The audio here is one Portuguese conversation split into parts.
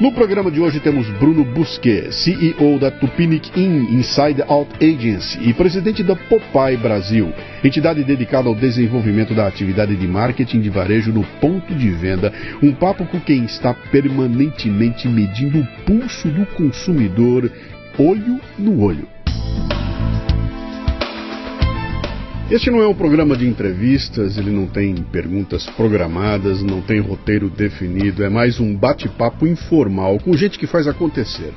No programa de hoje temos Bruno Busquet, CEO da Tupinic In Inside Out Agency e presidente da Popeye Brasil, entidade dedicada ao desenvolvimento da atividade de marketing de varejo no ponto de venda. Um papo com quem está permanentemente medindo o pulso do consumidor, olho no olho. Este não é um programa de entrevistas, ele não tem perguntas programadas, não tem roteiro definido, é mais um bate-papo informal com gente que faz acontecer,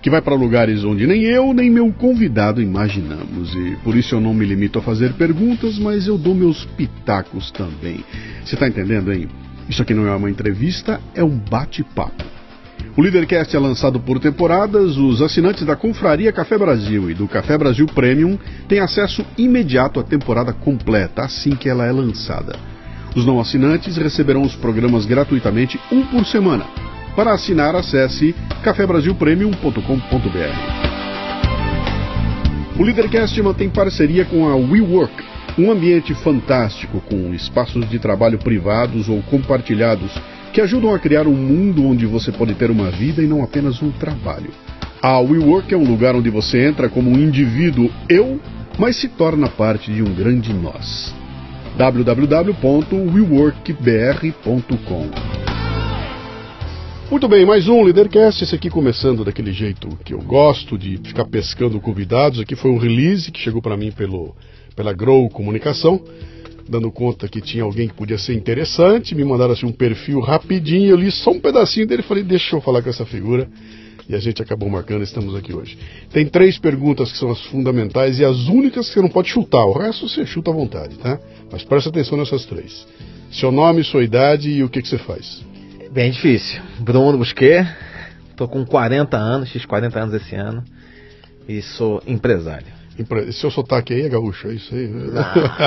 que vai para lugares onde nem eu nem meu convidado imaginamos. E por isso eu não me limito a fazer perguntas, mas eu dou meus pitacos também. Você está entendendo, hein? Isso aqui não é uma entrevista, é um bate-papo. O Leadercast é lançado por temporadas. Os assinantes da Confraria Café Brasil e do Café Brasil Premium têm acesso imediato à temporada completa assim que ela é lançada. Os não assinantes receberão os programas gratuitamente um por semana. Para assinar, acesse cafebrasilpremium.com.br. O Leadercast mantém parceria com a WeWork, um ambiente fantástico com espaços de trabalho privados ou compartilhados que ajudam a criar um mundo onde você pode ter uma vida e não apenas um trabalho. A WeWork é um lugar onde você entra como um indivíduo eu, mas se torna parte de um grande nós. www.weworkbr.com Muito bem, mais um Leadercast, esse aqui começando daquele jeito que eu gosto de ficar pescando convidados. Aqui foi um release que chegou para mim pelo, pela Grow Comunicação dando conta que tinha alguém que podia ser interessante, me mandaram assim um perfil rapidinho, eu li só um pedacinho dele falei, deixa eu falar com essa figura. E a gente acabou marcando, estamos aqui hoje. Tem três perguntas que são as fundamentais e as únicas que você não pode chutar. O resto você chuta à vontade, tá? Mas presta atenção nessas três. Seu nome, sua idade e o que, que você faz. Bem difícil. Bruno Busquet, tô com 40 anos, fiz 40 anos esse ano e sou empresário. Seu sotaque aí é gaúcho, é isso aí? Né?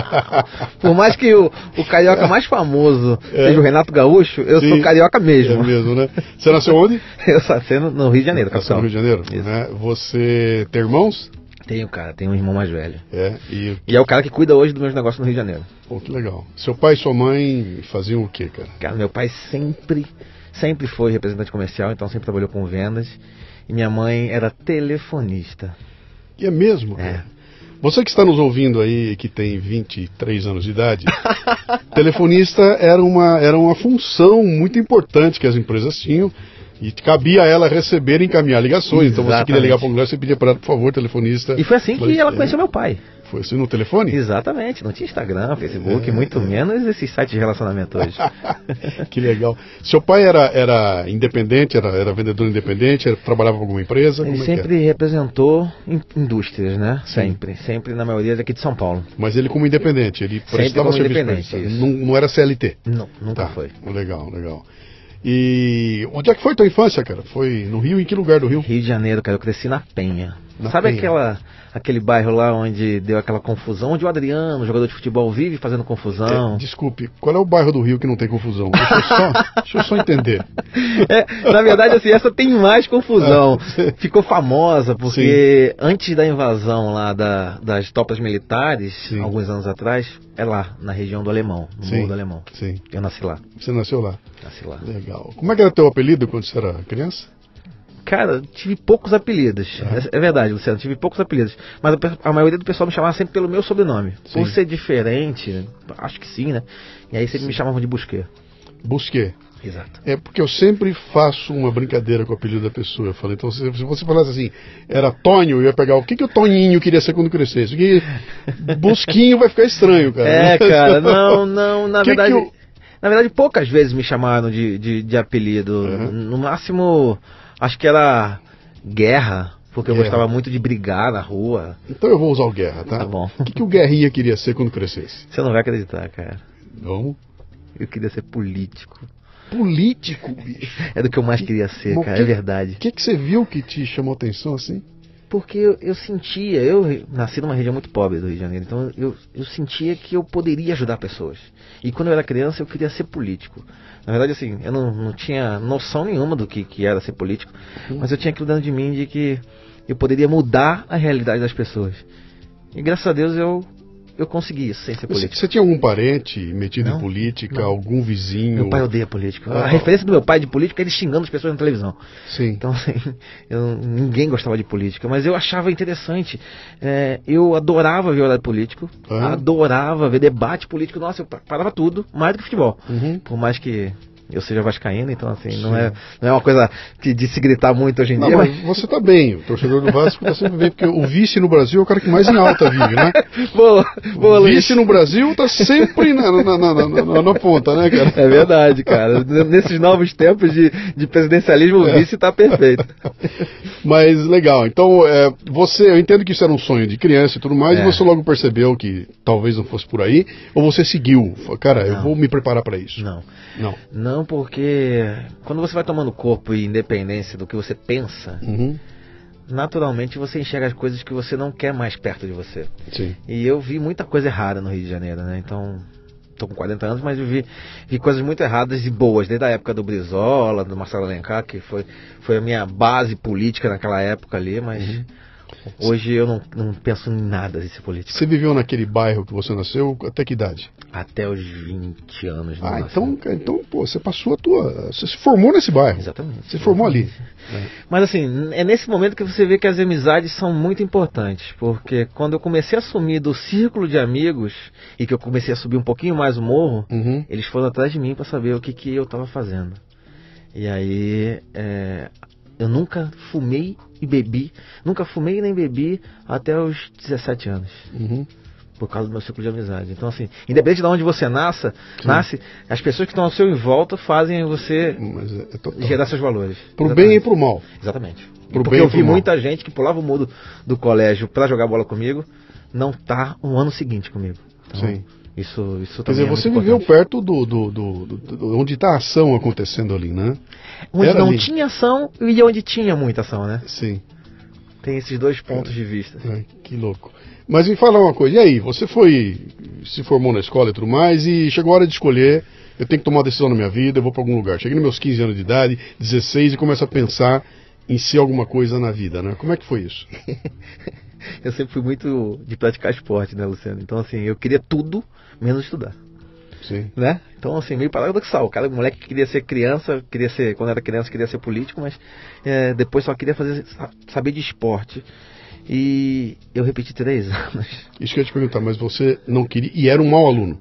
Por mais que o, o carioca mais famoso é. seja o Renato Gaúcho, eu Sim, sou carioca mesmo. É mesmo, né? Você nasceu onde? eu nasci no, no Rio de Janeiro, Nasceu no Rio de Janeiro? Né? Você tem irmãos? Tenho, cara, tenho um irmão mais velho. É, e... e é o cara que cuida hoje dos meus negócios no Rio de Janeiro. Pô, que legal. Seu pai e sua mãe faziam o quê, cara? Cara, meu pai sempre, sempre foi representante comercial, então sempre trabalhou com vendas. E minha mãe era telefonista. E é mesmo? É. Você que está nos ouvindo aí, que tem 23 anos de idade, telefonista era uma, era uma função muito importante que as empresas tinham e cabia a ela receber e encaminhar ligações. Exatamente. Então você queria ligar para um lugar, você pedia para ela, por favor, telefonista. E foi assim que ela conheceu meu pai. Foi assim no telefone? Exatamente, não tinha Instagram, Facebook, é, muito é. menos esses sites de relacionamento hoje. que legal. Seu pai era, era independente, era, era vendedor independente, era, trabalhava com alguma empresa? Ele é sempre representou indústrias, né? Sempre, sempre na maioria daqui de São Paulo. Mas ele como independente, ele prestava como serviço independente, não, não era CLT? Não, nunca tá. foi. Legal, legal. E onde é que foi tua infância, cara? Foi no Rio? Em que lugar do Rio? Rio de Janeiro, cara. Eu cresci na Penha. Na Sabe Penha. aquela aquele bairro lá onde deu aquela confusão, onde o Adriano, jogador de futebol, vive fazendo confusão. É, desculpe, qual é o bairro do Rio que não tem confusão? Deixa eu só, deixa eu só entender. É, na verdade, assim, essa tem mais confusão. É, Ficou famosa porque Sim. antes da invasão lá da, das tropas militares, Sim. alguns anos atrás, é lá, na região do Alemão, no Sim. Morro do Alemão. Sim. Eu nasci lá. Você nasceu lá? Nasci lá. Legal. Como é que era teu apelido quando você era criança? Cara, tive poucos apelidos. Uhum. É, é, verdade, Luciano, tive poucos apelidos. Mas a, a, maioria do pessoal me chamava sempre pelo meu sobrenome. Sim. Por ser diferente, acho que sim, né? E aí sempre sim. me chamavam de Busquet. Busquet. Exato. É porque eu sempre faço uma brincadeira com o apelido da pessoa. Eu falei, então se, se você falasse assim, era Tonho, eu ia pegar o que, que o Toninho queria ser quando crescesse. Que Busquinho vai ficar estranho, cara. É, cara, não, não, na que verdade. Que eu... Na verdade, poucas vezes me chamaram de, de, de apelido. Uhum. No máximo Acho que era Guerra, porque guerra. eu gostava muito de brigar na rua. Então eu vou usar o Guerra, tá? Tá bom. O que, que o Guerrinha queria ser quando crescesse? Você não vai acreditar, cara. Vamos? Eu queria ser político. Político, bicho? É do que eu mais queria ser, Mas cara, que, é verdade. O que, que você viu que te chamou atenção assim? porque eu, eu, sentia, eu nasci numa região muito pobre do Rio de Janeiro, então eu, eu sentia que eu poderia ajudar pessoas. E quando eu era criança, eu queria ser político. Na verdade, assim, eu não, não tinha noção nenhuma do que, que era ser político, uhum. mas eu tinha aquilo dentro de mim de que eu poderia mudar a realidade das pessoas. E graças a Deus eu eu consegui isso sem ser político. Você, tinha algum parente metido não, em política, não. algum vizinho? Meu pai odeia político. Ah. A referência do meu pai de política é ele xingando as pessoas na televisão. Sim. Então, assim, eu, ninguém gostava de política, mas eu achava interessante. É, eu adorava ver horário político, ah. adorava ver debate político. Nossa, eu parava tudo, mais do que futebol. Uhum. Por mais que eu seja vascaíno, então assim, não é, não é uma coisa de, de se gritar muito hoje em não, dia. Mas, você tá bem, o torcedor do Vasco tá sempre bem, porque o vice no Brasil é o cara que mais em alta vive, né? boa, boa, o vice no Brasil tá sempre na, na, na, na, na ponta, né, cara? É verdade, cara. Nesses novos tempos de, de presidencialismo, é. o vice tá perfeito. Mas legal, então é, você, eu entendo que isso era um sonho de criança e tudo mais, é. e você logo percebeu que talvez não fosse por aí, ou você seguiu? Cara, não. eu vou me preparar para isso. Não. Não. Não, porque quando você vai tomando corpo e independência do que você pensa, uhum. naturalmente você enxerga as coisas que você não quer mais perto de você. Sim. E eu vi muita coisa errada no Rio de Janeiro, né? Então, tô com 40 anos, mas eu vi, vi coisas muito erradas e boas, desde a época do Brizola, do Marcelo Alencar, que foi, foi a minha base política naquela época ali, mas... Uhum Hoje eu não, não penso em nada desse político. Você viveu naquele bairro que você nasceu até que idade? Até os 20 anos. Ah, então, então pô, você passou a tua. Você se formou nesse bairro. Exatamente. Você se formou ali. É. Mas assim, é nesse momento que você vê que as amizades são muito importantes. Porque quando eu comecei a assumir do círculo de amigos e que eu comecei a subir um pouquinho mais o morro, uhum. eles foram atrás de mim para saber o que, que eu estava fazendo. E aí é, eu nunca fumei e bebi, nunca fumei nem bebi até os 17 anos. Uhum. Por causa do meu ciclo de amizade. Então, assim, independente de onde você nasça, nasce, as pessoas que estão ao seu em volta fazem você é, é gerar seus valores. Pro Exatamente. bem e pro mal. Exatamente. Pro Porque eu vi muita gente que pulava o muro do colégio para jogar bola comigo, não tá um ano seguinte comigo. Então, Sim. Isso, isso Quer dizer, é você viveu perto do, do, do, do onde está a ação acontecendo ali, né? Onde Era não ali. tinha ação e onde tinha muita ação, né? Sim. Tem esses dois pontos é. de vista. É, que louco. Mas me fala uma coisa, e aí? Você foi, se formou na escola e tudo mais, e chegou a hora de escolher, eu tenho que tomar uma decisão na minha vida, eu vou para algum lugar. Cheguei nos meus 15 anos de idade, 16, e começo a pensar em ser alguma coisa na vida, né? Como é que foi isso? eu sempre fui muito de praticar esporte, né, Luciano? Então, assim, eu queria tudo menos estudar. Sim. Né? Então, assim, meio paradoxal. O cara, o moleque que queria ser criança, queria ser, quando era criança, queria ser político, mas é, depois só queria fazer, saber de esporte. E eu repeti três anos. Isso que eu ia te perguntar, mas você não queria. E era um mau aluno?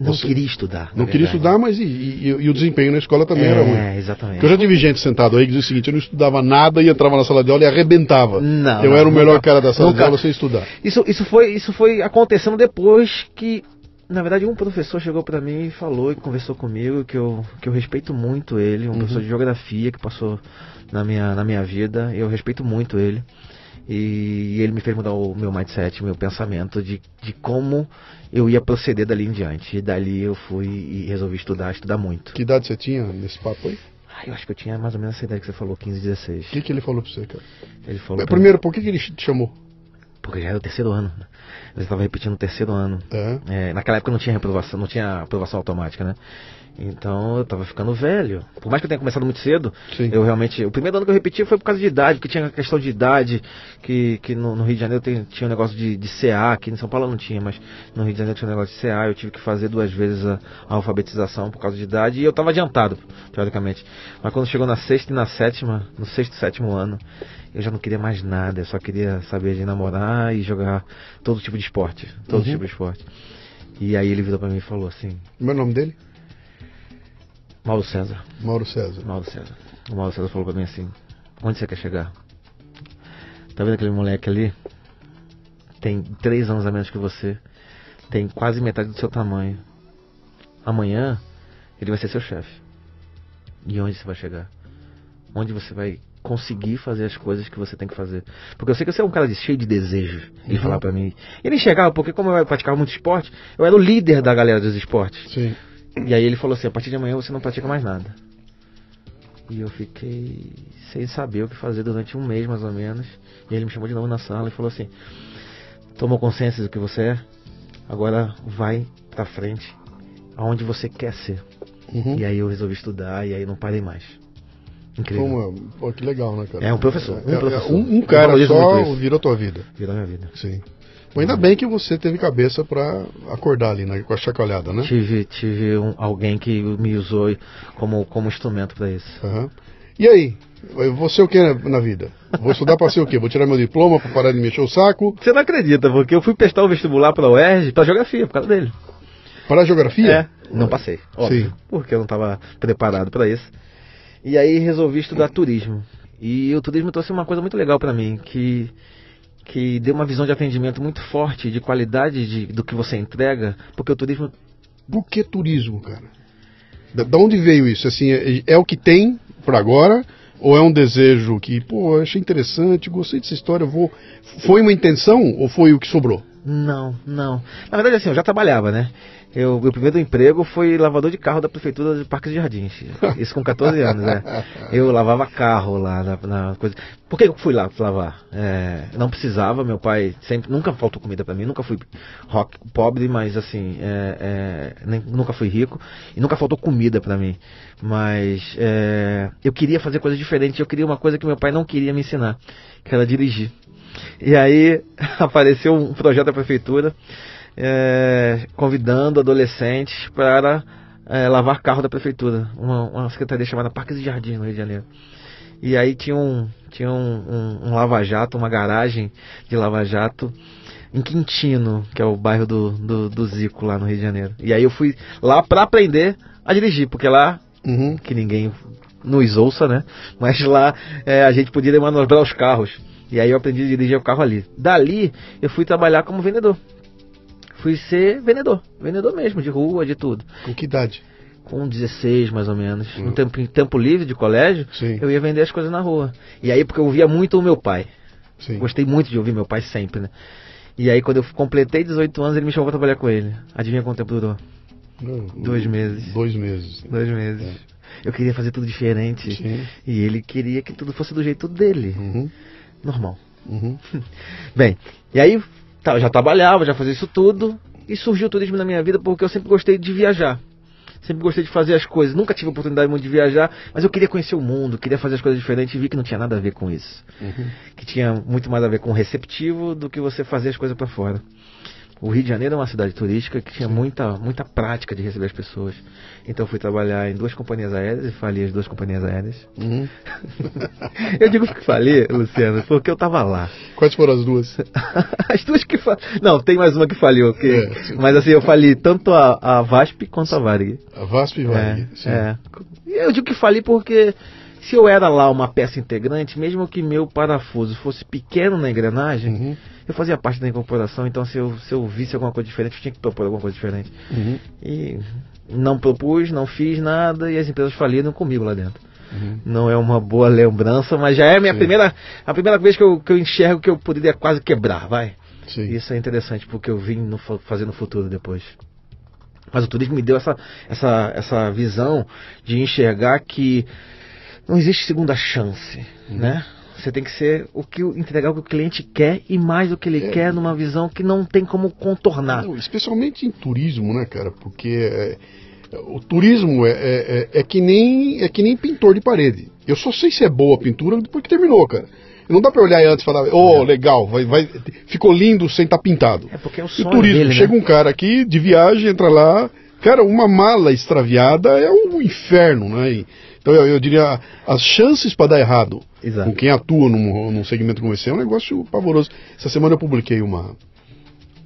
Não você queria estudar. Não queria estudar, mas e, e, e, o desempenho na escola também é, era ruim. É, exatamente. Porque eu já tive gente sentado aí que dizia o seguinte: eu não estudava nada e entrava na sala de aula e arrebentava. Não. Eu não, era o melhor cara da sala nunca. de aula sem estudar. Isso, isso, foi, isso foi acontecendo depois que. Na verdade, um professor chegou para mim e falou e conversou comigo que eu, que eu respeito muito ele, um uhum. professor de geografia que passou na minha, na minha vida, eu respeito muito ele. E ele me fez mudar o meu mindset, o meu pensamento de, de como eu ia proceder dali em diante. E dali eu fui e resolvi estudar, estudar muito. Que idade você tinha nesse papo aí? Ah, eu acho que eu tinha mais ou menos essa ideia que você falou, 15, 16. O que, que ele falou pra você, cara? Ele falou. Primeiro, por que, que ele te chamou? Porque já era o terceiro ano. Né? Eu estava repetindo o terceiro ano. É. É, naquela época não tinha reprovação, não tinha aprovação automática, né? Então eu tava ficando velho. Por mais que eu tenha começado muito cedo, Sim. eu realmente. O primeiro ano que eu repeti foi por causa de idade, que tinha questão de idade, que, que no, no Rio de Janeiro tem, tinha um negócio de, de CA, aqui em São Paulo não tinha, mas no Rio de Janeiro tinha um negócio de CA, eu tive que fazer duas vezes a, a alfabetização por causa de idade, e eu tava adiantado, teoricamente. Mas quando chegou na sexta e na sétima, no sexto e sétimo ano, eu já não queria mais nada, eu só queria saber de namorar e jogar todo tipo de esporte. Todo uhum. tipo de esporte. E aí ele virou pra mim e falou assim. Meu nome dele? Mauro César. Mauro César. Mauro César. O Mauro César falou pra mim assim: Onde você quer chegar? Tá vendo aquele moleque ali? Tem três anos a menos que você. Tem quase metade do seu tamanho. Amanhã ele vai ser seu chefe. E onde você vai chegar? Onde você vai conseguir fazer as coisas que você tem que fazer. Porque eu sei que você é um cara cheio de desejo. Ele uhum. falar para mim. Ele enxergava, porque como eu praticava muito esporte, eu era o líder da galera dos esportes. Sim. E aí ele falou assim: a partir de amanhã você não pratica mais nada. E eu fiquei sem saber o que fazer durante um mês mais ou menos. E ele me chamou de novo na sala e falou assim: Tomou consciência do que você é? Agora vai pra frente, aonde você quer ser. Uhum. E aí eu resolvi estudar e aí não parei mais. Incrível. Uma, pô, que legal, né, cara? É um professor. Um, é, professor. um, um cara só virou tua vida. Virou minha vida. Sim. Mas ainda bem que você teve cabeça para acordar ali, né, com a chacoalhada, né? Tive, tive um, alguém que me usou como, como instrumento para isso. Uhum. E aí? Você o que na vida? Vou estudar para ser o quê? Vou tirar meu diploma para parar de mexer o saco? Você não acredita, porque eu fui prestar o vestibular para a UERJ para geografia, por causa dele. Para geografia? É, não passei, óbvio, Sim. porque eu não estava preparado para isso. E aí resolvi estudar turismo. E o turismo trouxe uma coisa muito legal para mim, que que deu uma visão de atendimento muito forte, de qualidade de, do que você entrega, porque o turismo. Por que turismo, cara? Da, da onde veio isso? Assim, é, é o que tem para agora? Ou é um desejo que, pô, achei interessante, gostei dessa história, vou. Foi uma intenção ou foi o que sobrou? Não, não. Na verdade, assim, eu já trabalhava, né? Eu, meu primeiro emprego foi lavador de carro da prefeitura de Parques e Jardins. Isso com 14 anos, né? Eu lavava carro lá na, na coisa. Por que eu fui lá lavar? É, não precisava, meu pai sempre nunca faltou comida para mim, nunca fui rock, pobre, mas assim, é, é, nem, nunca fui rico e nunca faltou comida para mim. Mas é, eu queria fazer coisas diferentes, eu queria uma coisa que meu pai não queria me ensinar, que era dirigir. E aí apareceu um projeto da prefeitura é, convidando adolescentes para é, lavar carro da prefeitura, uma, uma, secretaria chamada Parques e Jardins no Rio de Janeiro. E aí tinha um, tinha um, um, um lava-jato, uma garagem de lava-jato em Quintino, que é o bairro do, do, do, Zico lá no Rio de Janeiro. E aí eu fui lá para aprender a dirigir, porque lá, uhum. que ninguém nos ouça, né? Mas lá é, a gente podia manobrar os carros. E aí eu aprendi a dirigir o carro ali. Dali eu fui trabalhar como vendedor fui ser vendedor. Vendedor mesmo, de rua, de tudo. Com que idade? Com 16, mais ou menos. Hum. No tempo, em tempo livre de colégio, Sim. eu ia vender as coisas na rua. E aí, porque eu ouvia muito o meu pai. Sim. Gostei muito de ouvir meu pai sempre, né? E aí, quando eu completei 18 anos, ele me chamou pra trabalhar com ele. Adivinha quanto tempo durou? Dois meses. Dois meses. Dois meses. É. Eu queria fazer tudo diferente. Sim. E ele queria que tudo fosse do jeito dele. Uhum. Normal. Uhum. Bem, e aí Tá, já trabalhava, já fazia isso tudo. E surgiu o turismo na minha vida porque eu sempre gostei de viajar. Sempre gostei de fazer as coisas. Nunca tive oportunidade muito de viajar, mas eu queria conhecer o mundo, queria fazer as coisas diferentes e vi que não tinha nada a ver com isso. Uhum. Que tinha muito mais a ver com receptivo do que você fazer as coisas para fora. O Rio de Janeiro é uma cidade turística que tinha muita, muita prática de receber as pessoas. Então eu fui trabalhar em duas companhias aéreas e fali as duas companhias aéreas. Uhum. eu digo que fali, Luciano, porque eu tava lá. Quais foram as duas? as duas que fal... Não, tem mais uma que faliu. Que... É, Mas assim, eu fali tanto a, a VASP quanto a Varig. A VASP e Varig, é, sim. É. Eu digo que fali porque se eu era lá uma peça integrante, mesmo que meu parafuso fosse pequeno na engrenagem, uhum. eu fazia parte da incorporação, então se eu, se eu visse alguma coisa diferente, eu tinha que propor alguma coisa diferente. Uhum. E não propus, não fiz nada e as empresas faliram comigo lá dentro. Uhum. Não é uma boa lembrança, mas já é a minha primeira, a primeira vez que eu, que eu enxergo que eu poderia quase quebrar, vai. Sim. Isso é interessante porque eu vim no, fazer no futuro depois. Mas o turismo me deu essa, essa, essa visão de enxergar que não existe segunda chance, uhum. né? Você tem que ser o que entregar o que o cliente quer e mais do que ele é, quer numa visão que não tem como contornar. Não, especialmente em turismo, né, cara? Porque é, o turismo é, é, é, que nem é que nem pintor de parede. Eu só sei se é boa a pintura depois que terminou, cara. Não dá pra olhar antes e falar, oh, legal, vai, vai, ficou lindo sem estar tá pintado. É porque é o sonho e o turismo, dele, né? chega um cara aqui de viagem, entra lá, cara, uma mala extraviada é um inferno, né? E, então eu, eu diria, as chances para dar errado Exato. com quem atua num, num segmento como esse é um negócio pavoroso. Essa semana eu publiquei uma,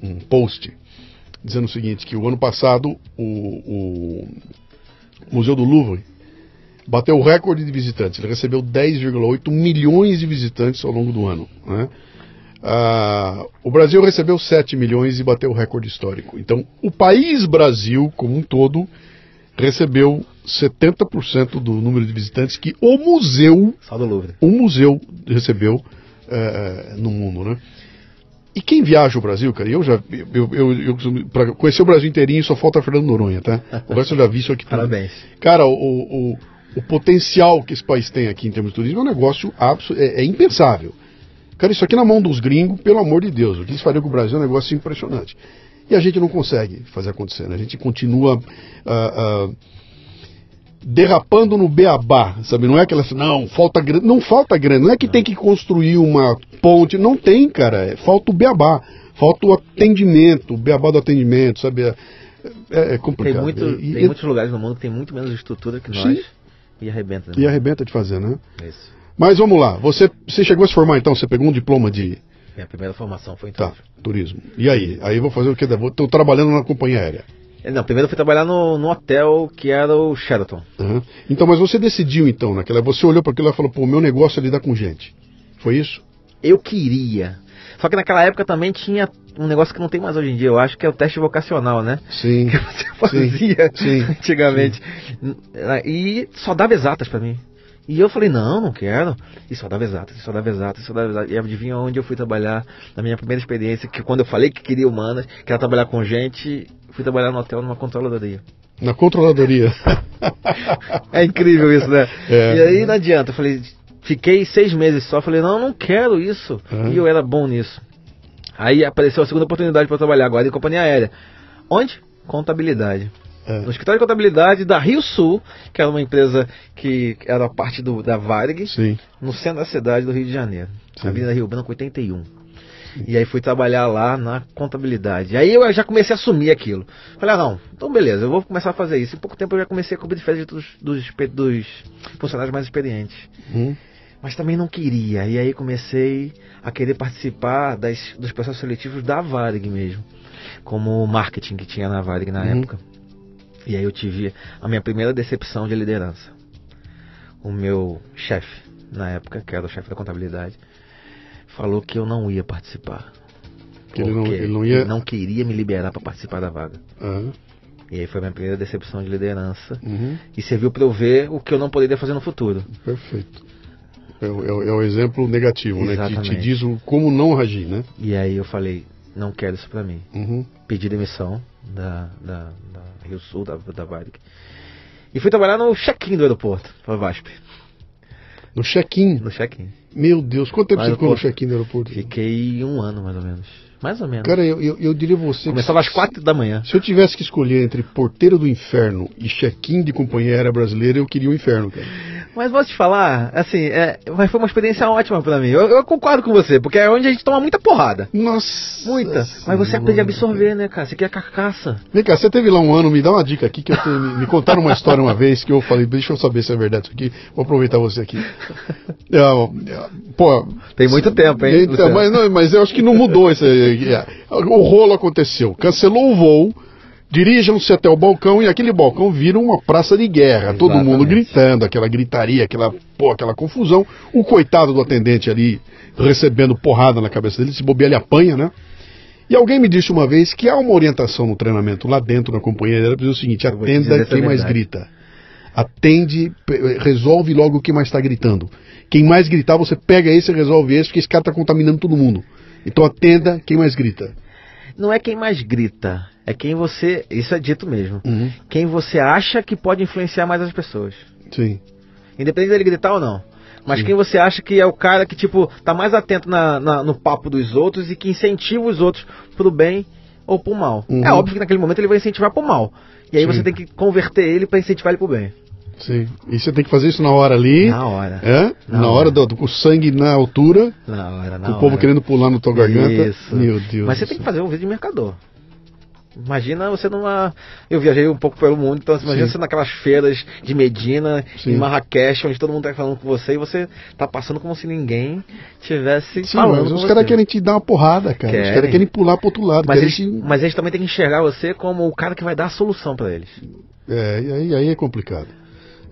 um post dizendo o seguinte, que o ano passado o, o Museu do Louvre bateu o recorde de visitantes. Ele recebeu 10,8 milhões de visitantes ao longo do ano. Né? Ah, o Brasil recebeu 7 milhões e bateu o recorde histórico. Então, o país Brasil, como um todo, recebeu 70% do número de visitantes que o museu, o museu recebeu é, no mundo, né? E quem viaja o Brasil, cara, eu já, eu, eu, eu para conhecer o Brasil inteirinho só falta Fernando Noronha, tá? O resto eu já vi isso aqui. Parabéns. Cara, o, o, o potencial que esse país tem aqui em termos de turismo é um negócio é, é impensável. Cara, isso aqui na mão dos gringos, pelo amor de Deus, o que eles fariam com o Brasil é um negócio impressionante. E a gente não consegue fazer acontecer, né? A gente continua uh, uh, derrapando no beabá, sabe? Não é aquela assim, não, falta grana, não falta grana, não é que tem que construir uma ponte, não tem, cara, é, falta o beabá, falta o atendimento, o beabá do atendimento, sabe? É, é, é complicado. Tem, muito, e, tem e, muitos lugares no mundo que tem muito menos estrutura que nós sim. e arrebenta. Né? E arrebenta de fazer, né? Isso. Mas vamos lá, você, você chegou a se formar então, você pegou um diploma de... Minha primeira formação foi em turismo. Tá, turismo. E aí? Aí vou fazer o que? Estou trabalhando na companhia aérea. É, não, primeiro eu fui trabalhar no, no hotel que era o Sheraton. Uhum. Então, mas você decidiu então, naquela, você olhou para aquilo e falou, pô, meu negócio é lidar com gente. Foi isso? Eu queria. Só que naquela época também tinha um negócio que não tem mais hoje em dia, eu acho que é o teste vocacional, né? Sim. Que você fazia sim, antigamente. Sim. E só dava exatas para mim. E eu falei, não, não quero. E só dava exatas, só dava exatas, só dava exatas. E adivinha onde eu fui trabalhar na minha primeira experiência, que quando eu falei que queria humanas, que era trabalhar com gente, fui trabalhar no hotel numa controladoria. Na controladoria. é incrível isso, né? É. E aí não adianta, eu falei, fiquei seis meses só, falei, não, não quero isso. Uhum. E eu era bom nisso. Aí apareceu a segunda oportunidade para trabalhar agora em companhia aérea. Onde? Contabilidade. É. No escritório de contabilidade da Rio Sul, que era uma empresa que era parte do, da Varig, Sim. no centro da cidade do Rio de Janeiro. Sim. Avenida Rio Branco 81. Sim. E aí fui trabalhar lá na contabilidade. Aí eu já comecei a assumir aquilo. Falei, ah, não, então beleza, eu vou começar a fazer isso. Em pouco tempo eu já comecei a cobrir de férias dos, dos, dos funcionários mais experientes. Hum. Mas também não queria. E aí comecei a querer participar das, dos processos seletivos da Varig mesmo. Como marketing que tinha na Varig na uhum. época. E aí eu tive a minha primeira decepção de liderança. O meu chefe, na época, que era o chefe da contabilidade, falou que eu não ia participar. Que ele não, ele não, ia... ele não queria me liberar para participar da vaga. Uhum. E aí foi a minha primeira decepção de liderança. Uhum. E serviu para eu ver o que eu não poderia fazer no futuro. Perfeito. É, é, é o exemplo negativo, Exatamente. né? Que te diz como não agir, né? E aí eu falei, não quero isso para mim. Uhum. Pedi demissão da, da, da Rio Sul, da, da Varig. E fui trabalhar no check-in do aeroporto, para VASP. No check-in? No check-in. Meu Deus, quanto tempo você ficou no check-in do aeroporto? Fiquei um ano, mais ou menos. Mais ou menos. Cara, eu, eu, eu diria você. Começava às quatro da manhã. Se eu tivesse que escolher entre Porteiro do Inferno e check-in de companhia aérea brasileira, eu queria o inferno, cara. Mas vou te falar, assim, é, foi uma experiência ótima para mim. Eu, eu, concordo com você, porque é onde a gente toma muita porrada. Nossa. Muita. Mas você aprende a absorver, né, cara? Você quer carcaça. Vem cá, você teve lá um ano, me dá uma dica aqui, que eu tenho, me, me contaram uma história uma vez que eu falei, deixa eu saber se é verdade isso aqui. Vou aproveitar você aqui. É, é, pô, Tem muito tempo, hein? Então, mas, não, mas eu acho que não mudou isso aí. É, o rolo aconteceu. Cancelou o voo Dirijam-se até o balcão e aquele balcão vira uma praça de guerra. Exatamente. Todo mundo gritando, aquela gritaria, aquela, pô, aquela confusão. O coitado do atendente ali recebendo porrada na cabeça dele, se bobear ele apanha, né? E alguém me disse uma vez que há uma orientação no treinamento lá dentro na companhia era o seguinte: atenda quem mais grita. Atende, resolve logo o que mais está gritando. Quem mais gritar, você pega esse e resolve esse, porque esse cara está contaminando todo mundo. Então atenda quem mais grita. Não é quem mais grita, é quem você. Isso é dito mesmo. Uhum. Quem você acha que pode influenciar mais as pessoas. Sim. Independente dele gritar ou não. Mas Sim. quem você acha que é o cara que, tipo, tá mais atento na, na, no papo dos outros e que incentiva os outros pro bem ou pro mal. Uhum. É óbvio que naquele momento ele vai incentivar pro mal. E aí Sim. você tem que converter ele para incentivar ele pro bem. Sim. E você tem que fazer isso na hora ali. Na hora. É? Na, na hora, hora do, com o sangue na altura. Na hora, na o povo querendo pular na tua garganta. Isso. Meu Deus. Mas você tem que fazer um vídeo de mercador. Imagina você numa. Eu viajei um pouco pelo mundo, então imagina Sim. você naquelas feiras de Medina, Sim. em Marrakech, onde todo mundo está falando com você e você está passando como se ninguém tivesse Sim, falando. Mas os caras querem te dar uma porrada, cara. Querem. Os caras querem pular pro outro lado. Mas eles, te... mas eles também têm que enxergar você como o cara que vai dar a solução para eles. É, e aí, aí é complicado.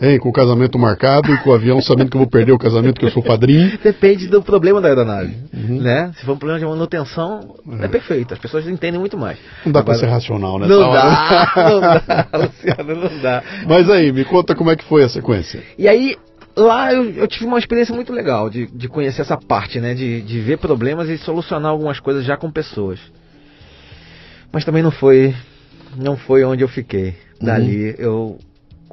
Hein, com o casamento marcado e com o avião sabendo que eu vou perder o casamento que eu sou padrinho. Depende do problema da aeronave. Uhum. Né? Se for um problema de manutenção, é. é perfeito. As pessoas entendem muito mais. Não dá para ser racional, né? Não dá, não dá, Luciano, não dá. Mas aí, me conta como é que foi a sequência. E aí, lá eu, eu, tive uma experiência muito legal de, de conhecer essa parte, né? De, de ver problemas e solucionar algumas coisas já com pessoas. Mas também não foi, não foi onde eu fiquei. Dali uhum. eu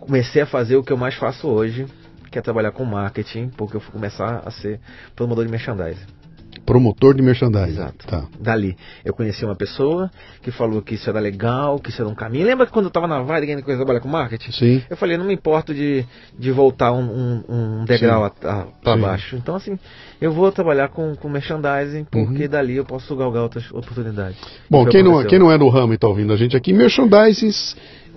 comecei a fazer o que eu mais faço hoje, que é trabalhar com marketing, porque eu fui começar a ser promotor de merchandising. Promotor de merchandising. Exato. Tá. Dali, eu conheci uma pessoa que falou que isso era legal, que isso era um caminho. Lembra que quando eu estava na Vale, que eu trabalhar com marketing? Sim. Eu falei, não me importo de, de voltar um, um, um degrau para baixo. Então, assim, eu vou trabalhar com, com merchandising, porque uhum. dali eu posso galgar outras oportunidades. Bom, quem não, quem não é do ramo e está ouvindo a gente aqui, merchandising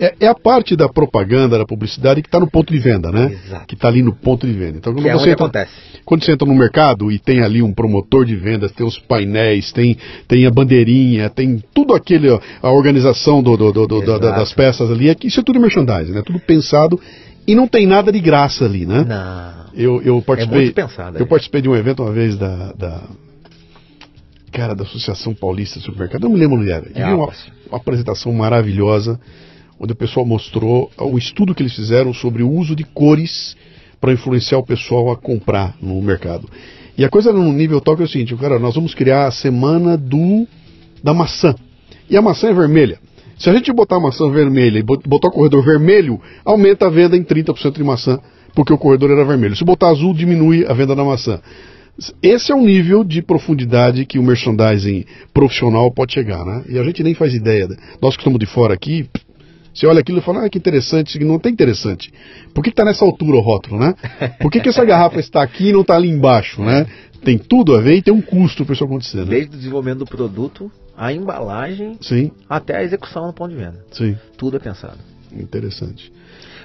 é, é, a parte da propaganda, da publicidade que está no ponto de venda, né? Exato. Que está ali no ponto de venda. Então, quando que é você entra, acontece. Quando você entra no mercado e tem ali um promotor de vendas, tem os painéis, tem, tem a bandeirinha, tem tudo aquele, a organização do, do, do, do das peças ali, é isso é tudo merchandising, né? Tudo pensado e não tem nada de graça ali, né? Não. Eu, eu participei. É muito pensado. Eu participei de um evento uma vez da, da cara da Associação Paulista de Supermercado, não me lembro onde era. É uma, uma apresentação maravilhosa onde o pessoal mostrou o estudo que eles fizeram sobre o uso de cores para influenciar o pessoal a comprar no mercado. E a coisa no nível tal que é o seguinte, cara, nós vamos criar a semana do da maçã. E a maçã é vermelha. Se a gente botar a maçã vermelha e botar o corredor vermelho, aumenta a venda em 30% de maçã, porque o corredor era vermelho. Se botar azul, diminui a venda da maçã. Esse é o nível de profundidade que o merchandising profissional pode chegar, né? E a gente nem faz ideia. Nós que estamos de fora aqui, você olha aquilo e fala, ah, que interessante, não tem interessante. Por que está nessa altura o rótulo, né? Por que, que essa garrafa está aqui e não está ali embaixo, né? Tem tudo a ver e tem um custo para isso acontecer, né? Desde o desenvolvimento do produto, a embalagem, Sim. até a execução no ponto de venda. Sim. Tudo é pensado. Interessante.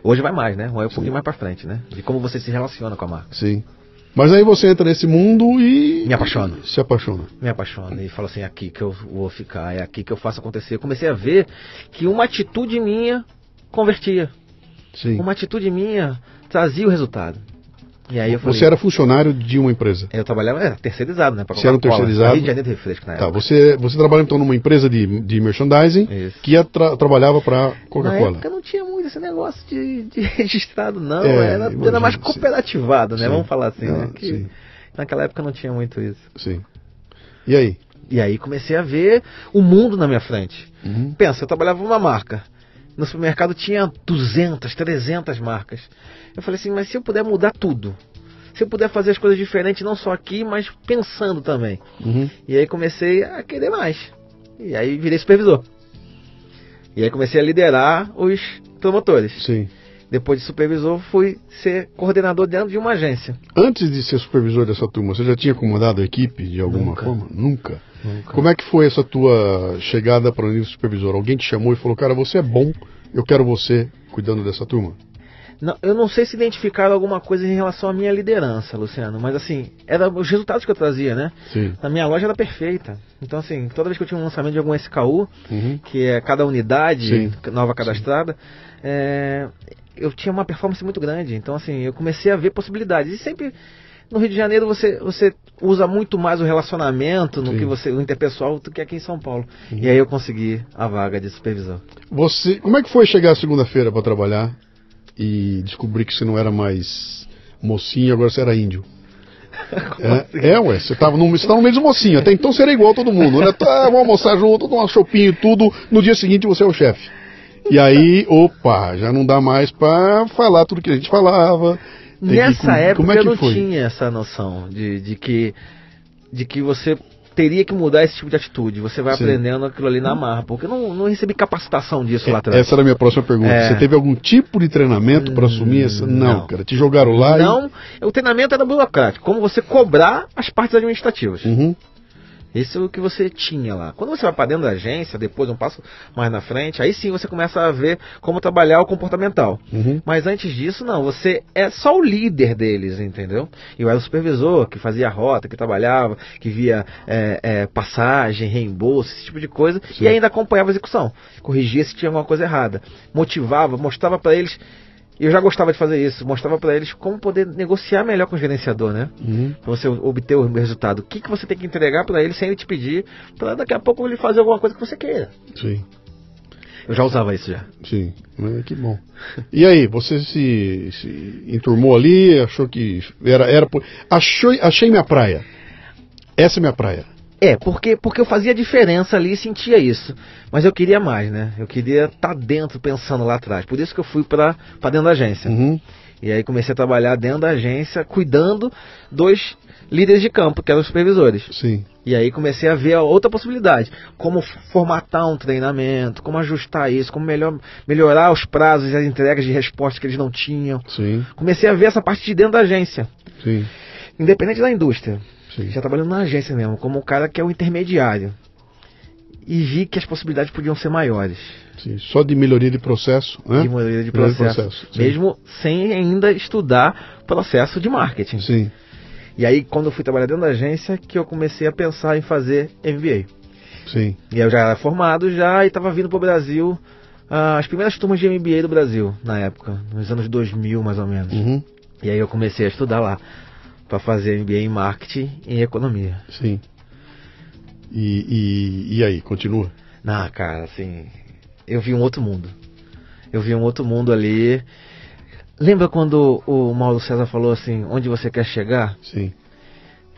Hoje vai mais, né? Vai um Sim. pouquinho mais para frente, né? De como você se relaciona com a marca. Sim. Mas aí você entra nesse mundo e. Me apaixona. Se apaixona. Me apaixona. E fala assim: é aqui que eu vou ficar, é aqui que eu faço acontecer. Eu comecei a ver que uma atitude minha convertia. Sim. Uma atitude minha trazia o resultado. E aí eu falei, você era funcionário de uma empresa? Eu trabalhava, era terceirizado, né? Você era um terceirizado? Rio de Janeiro Refresco na tá, época. Você, você trabalhava então numa empresa de, de merchandising Isso. que tra trabalhava para Coca-Cola? Na época não tinha muito esse negócio de, de registrado, não. É, era, imagino, era mais cooperativado, né? Sim. Vamos falar assim, né? Que naquela época não tinha muito isso. Sim. E aí? E aí comecei a ver o mundo na minha frente. Uhum. Pensa, eu trabalhava numa marca. No supermercado tinha 200, 300 marcas. Eu falei assim, mas se eu puder mudar tudo, se eu puder fazer as coisas diferentes, não só aqui, mas pensando também. Uhum. E aí comecei a querer mais. E aí virei supervisor. E aí comecei a liderar os promotores. Sim. Depois de supervisor, fui ser coordenador dentro de uma agência. Antes de ser supervisor dessa turma, você já tinha comandado a equipe de alguma Nunca. forma? Nunca. Nunca. Como é que foi essa tua chegada para o nível supervisor? Alguém te chamou e falou, cara, você é bom, eu quero você cuidando dessa turma? Não, eu não sei se identificaram alguma coisa em relação à minha liderança, Luciano, mas assim, eram os resultados que eu trazia, né? Sim. Na minha loja era perfeita. Então, assim, toda vez que eu tinha um lançamento de algum SKU, uhum. que é cada unidade Sim. nova cadastrada, é, eu tinha uma performance muito grande. Então, assim, eu comecei a ver possibilidades. E sempre no Rio de Janeiro você, você usa muito mais o relacionamento no Sim. que você o interpessoal do que aqui em São Paulo. Uhum. E aí eu consegui a vaga de supervisão. Você, como é que foi chegar segunda-feira para trabalhar e descobrir que você não era mais mocinho, agora você era índio? É, é, ué, você estava no, você tava no meio dos mocinhos, até então você era igual a todo mundo, né? Tá, vamos almoçar junto, tomar chopinho e tudo, no dia seguinte você é o chefe. E aí, opa, já não dá mais para falar tudo que a gente falava. Nessa que, época como é eu não foi? tinha essa noção de, de que de que você teria que mudar esse tipo de atitude. Você vai Sim. aprendendo aquilo ali na marra, porque eu não, não recebi capacitação disso lá atrás. Essa era a minha próxima pergunta. É. Você teve algum tipo de treinamento para assumir essa? Não, não. cara. Te jogaram lá Não, o treinamento era burocrático, como você cobrar as partes administrativas. e. Uhum. Esse é o que você tinha lá. Quando você vai para dentro da agência, depois um passo mais na frente, aí sim você começa a ver como trabalhar o comportamental. Uhum. Mas antes disso, não. Você é só o líder deles, entendeu? Eu era o supervisor que fazia rota, que trabalhava, que via é, é, passagem, reembolso, esse tipo de coisa, Sim. e ainda acompanhava a execução. Corrigia se tinha alguma coisa errada. Motivava, mostrava para eles. Eu já gostava de fazer isso, mostrava para eles como poder negociar melhor com o gerenciador, né? Uhum. Pra você obter o resultado. O que, que você tem que entregar para ele sem ele te pedir, para daqui a pouco ele fazer alguma coisa que você queira. Sim, Eu já usava isso já. sim. Que bom. E aí, você se, se enturmou ali, achou que era. era achou, achei minha praia. Essa é minha praia. É, porque, porque eu fazia diferença ali e sentia isso. Mas eu queria mais, né? Eu queria estar tá dentro, pensando lá atrás. Por isso que eu fui para dentro da agência. Uhum. E aí comecei a trabalhar dentro da agência, cuidando dos líderes de campo, que eram os supervisores. Sim. E aí comecei a ver a outra possibilidade, como formatar um treinamento, como ajustar isso, como melhor, melhorar os prazos e as entregas de resposta que eles não tinham. Sim. Comecei a ver essa parte de dentro da agência. Sim. Independente da indústria. Sim. Já trabalhando na agência mesmo, como o cara que é o intermediário. E vi que as possibilidades podiam ser maiores. Sim. Só de melhoria de processo, né? De melhoria de processo. Melhoria de processo mesmo sem ainda estudar processo de marketing. Sim. E aí, quando eu fui trabalhar dentro da agência, que eu comecei a pensar em fazer MBA. Sim. E eu já era formado já e estava vindo para o Brasil uh, as primeiras turmas de MBA do Brasil, na época, nos anos 2000 mais ou menos. Uhum. E aí eu comecei a estudar lá para fazer MBA em marketing e economia. Sim. E, e, e aí, continua? Ah, cara, assim, eu vi um outro mundo. Eu vi um outro mundo ali. Lembra quando o Mauro César falou assim, onde você quer chegar? Sim.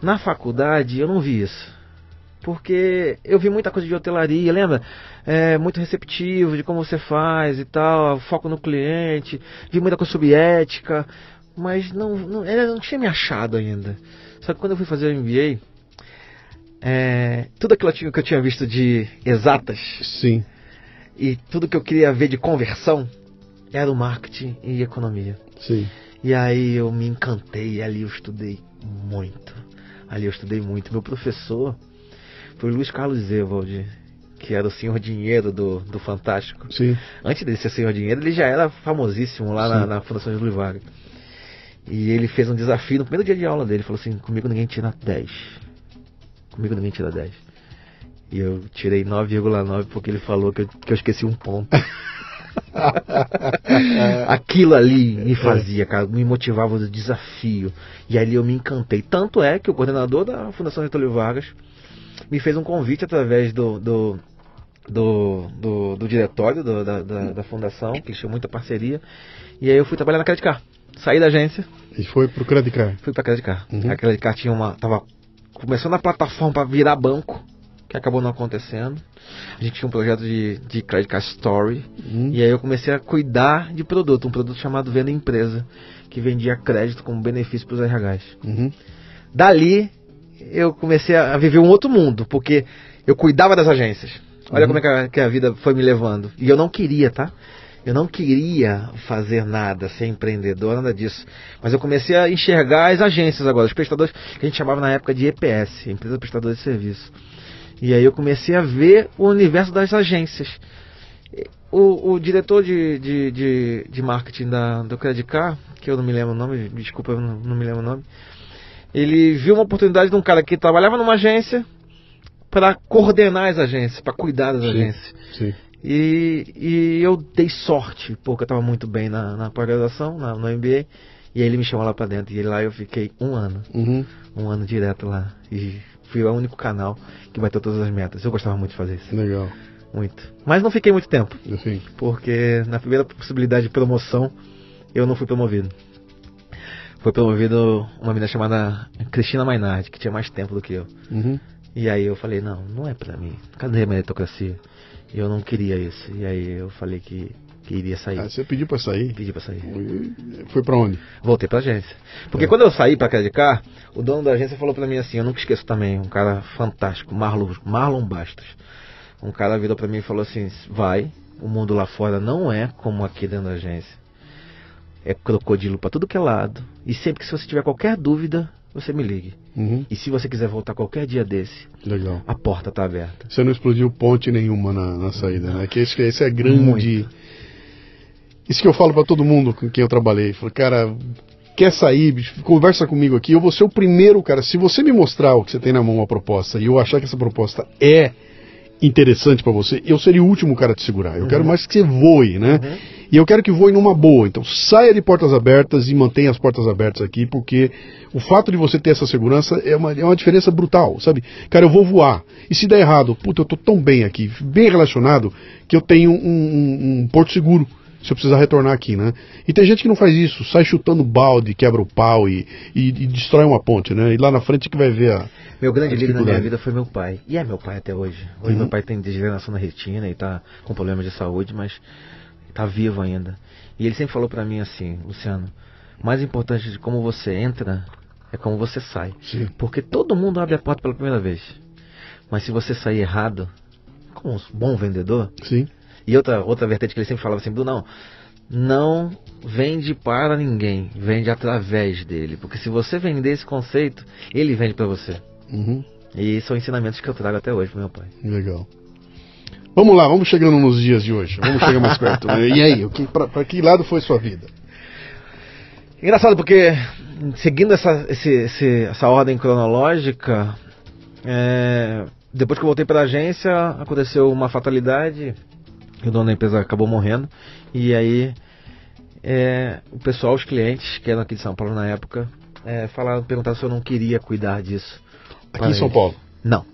Na faculdade eu não vi isso. Porque eu vi muita coisa de hotelaria, lembra? É, muito receptivo de como você faz e tal, foco no cliente, vi muita coisa sobre ética, mas não, não, não tinha me achado ainda. Só que quando eu fui fazer o MBA, é, tudo aquilo que eu tinha visto de exatas Sim. e tudo que eu queria ver de conversão era o marketing e economia. Sim. E aí eu me encantei, ali eu estudei muito. Ali eu estudei muito. Meu professor foi o Luiz Carlos Evald, que era o senhor dinheiro do, do Fantástico. Sim. Antes de ser senhor dinheiro, ele já era famosíssimo lá na, na, Fundação de Luiz Vargas. E ele fez um desafio no primeiro dia de aula dele. Falou assim: Comigo ninguém tira 10. Comigo ninguém tira 10. E eu tirei 9,9 porque ele falou que eu, que eu esqueci um ponto. Aquilo ali me fazia, cara, me motivava o desafio. E ali eu me encantei. Tanto é que o coordenador da Fundação Getúlio Vargas me fez um convite através do, do, do, do, do diretório do, da, da, da, fundação, que tinha muita parceria. E aí eu fui trabalhar na Credit Car. Saí da agência. E foi pro Credit Car? Fui pra Credit Car. Uhum. A Credit Car tinha uma. Tava começando a plataforma para virar banco que acabou não acontecendo. A gente tinha um projeto de, de Credit Card Story. Uhum. E aí eu comecei a cuidar de produto, um produto chamado Venda Empresa, que vendia crédito como benefício para os RHs. Uhum. Dali eu comecei a viver um outro mundo, porque eu cuidava das agências. Olha uhum. como é que a, que a, vida foi me levando. E eu não queria, tá? Eu não queria fazer nada, ser empreendedor, nada disso. Mas eu comecei a enxergar as agências agora, os prestadores, que a gente chamava na época de EPS, Empresa Prestadora de Serviço. E aí eu comecei a ver o universo das agências. O, o diretor de, de, de, de, marketing da, do Credit Car, que eu não me lembro o nome, desculpa, eu não, não me lembro o nome, ele viu uma oportunidade de um cara que trabalhava numa agência para coordenar as agências, para cuidar das sim, agências. Sim. E, e eu dei sorte, porque eu estava muito bem na, na pós-graduação, no MBA, e aí ele me chamou lá para dentro. E lá eu fiquei um ano, uhum. um ano direto lá. E fui o único canal que bateu todas as metas. Eu gostava muito de fazer isso. Legal. Muito. Mas não fiquei muito tempo. Sim. Porque na primeira possibilidade de promoção, eu não fui promovido. Foi promovido uma menina chamada Cristina Mainardi, que tinha mais tempo do que eu. Uhum. E aí eu falei, não, não é pra mim. Cadê a meritocracia? E eu não queria isso. E aí eu falei que que iria sair. Ah, você pediu para sair? Pedi para sair. Foi para onde? Voltei para agência. Porque é. quando eu saí para Cadicar, o dono da agência falou para mim assim, eu nunca esqueço também, um cara fantástico, Marlon, Marlon Bastos. Um cara virou para mim e falou assim: "Vai, o mundo lá fora não é como aqui dentro da agência. É crocodilo para tudo que é lado. E sempre que se você tiver qualquer dúvida, você me ligue. Uhum. E se você quiser voltar qualquer dia desse, Legal. a porta está aberta. Você não explodiu ponte nenhuma na, na saída, né? Que esse, esse é grande. Muito isso que eu falo para todo mundo com quem eu trabalhei. Falo, cara, quer sair, conversa comigo aqui. Eu vou ser o primeiro, cara. Se você me mostrar o que você tem na mão, a proposta, e eu achar que essa proposta é interessante para você, eu seria o último cara a te segurar. Eu uhum. quero mais que você voe, né? Uhum. E eu quero que voe numa boa. Então saia de portas abertas e mantenha as portas abertas aqui, porque o fato de você ter essa segurança é uma, é uma diferença brutal, sabe? Cara, eu vou voar. E se der errado, puta, eu tô tão bem aqui, bem relacionado, que eu tenho um, um, um porto seguro se eu precisar retornar aqui, né? E tem gente que não faz isso, sai chutando balde, quebra o pau e, e, e destrói uma ponte, né? E lá na frente que vai ver a, Meu grande líder na minha vida foi meu pai. E é meu pai até hoje. Hoje uhum. meu pai tem degeneração na retina e tá com problemas de saúde, mas tá vivo ainda. E ele sempre falou para mim assim, Luciano, mais importante de como você entra é como você sai. Sim. Porque todo mundo abre a porta pela primeira vez. Mas se você sair errado, como um bom vendedor. Sim. E outra, outra vertente que ele sempre falava assim, não, não vende para ninguém, vende através dele. Porque se você vender esse conceito, ele vende para você. Uhum. E são ensinamentos que eu trago até hoje pro meu pai. Legal. Vamos lá, vamos chegando nos dias de hoje. Vamos chegar mais perto. e aí, para que lado foi sua vida? Engraçado porque, seguindo essa, esse, esse, essa ordem cronológica, é, depois que eu voltei para a agência, aconteceu uma fatalidade. O dono da empresa acabou morrendo. E aí, é, o pessoal, os clientes, que eram aqui de São Paulo na época, é, falaram, perguntaram se eu não queria cuidar disso. Aqui em São Paulo? Não.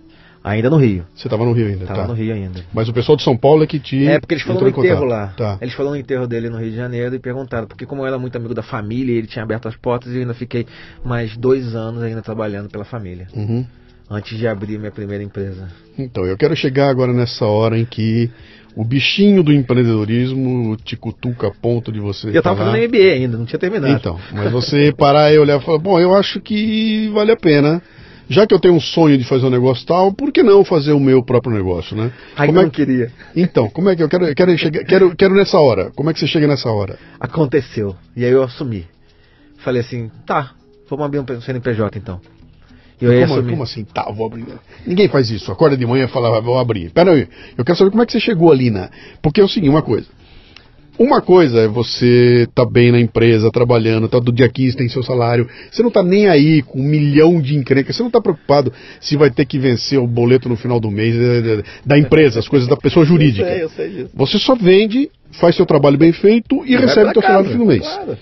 Ainda no Rio. Você estava no Rio ainda? Estava tá. no Rio ainda. Mas o pessoal de São Paulo é que te. É, porque eles foram no enterro lá. Tá. Eles foram no enterro dele no Rio de Janeiro e perguntaram, porque como eu era muito amigo da família, ele tinha aberto as portas e eu ainda fiquei mais dois anos ainda trabalhando pela família. Uhum. Antes de abrir minha primeira empresa. Então, eu quero chegar agora nessa hora em que o bichinho do empreendedorismo te cutuca a ponto de você. Eu estava fazendo MBA ainda, não tinha terminado. Então, mas você parar e olhar e falar, bom, eu acho que vale a pena já que eu tenho um sonho de fazer um negócio tal, por que não fazer o meu próprio negócio, né? Ai, como é que queria. Então, como é que eu quero, quero chegar, quero, quero nessa hora? Como é que você chega nessa hora? Aconteceu. E aí eu assumi. Falei assim, tá, vamos abrir um CNPJ então. E eu como, como, assim, tá, vou abrir. Ninguém faz isso. Acorda de manhã e fala, vou abrir. Pera aí, eu quero saber como é que você chegou ali na. Porque é o seguinte, uma coisa. Uma coisa é você tá bem na empresa, trabalhando, tá do dia 15, tem seu salário. Você não tá nem aí com um milhão de encrencas, você não tá preocupado se vai ter que vencer o boleto no final do mês eh, da empresa, as coisas da pessoa jurídica. Eu sei, eu sei disso. Você só vende, faz seu trabalho bem feito e, e recebe o seu salário no fim do mês. Claro.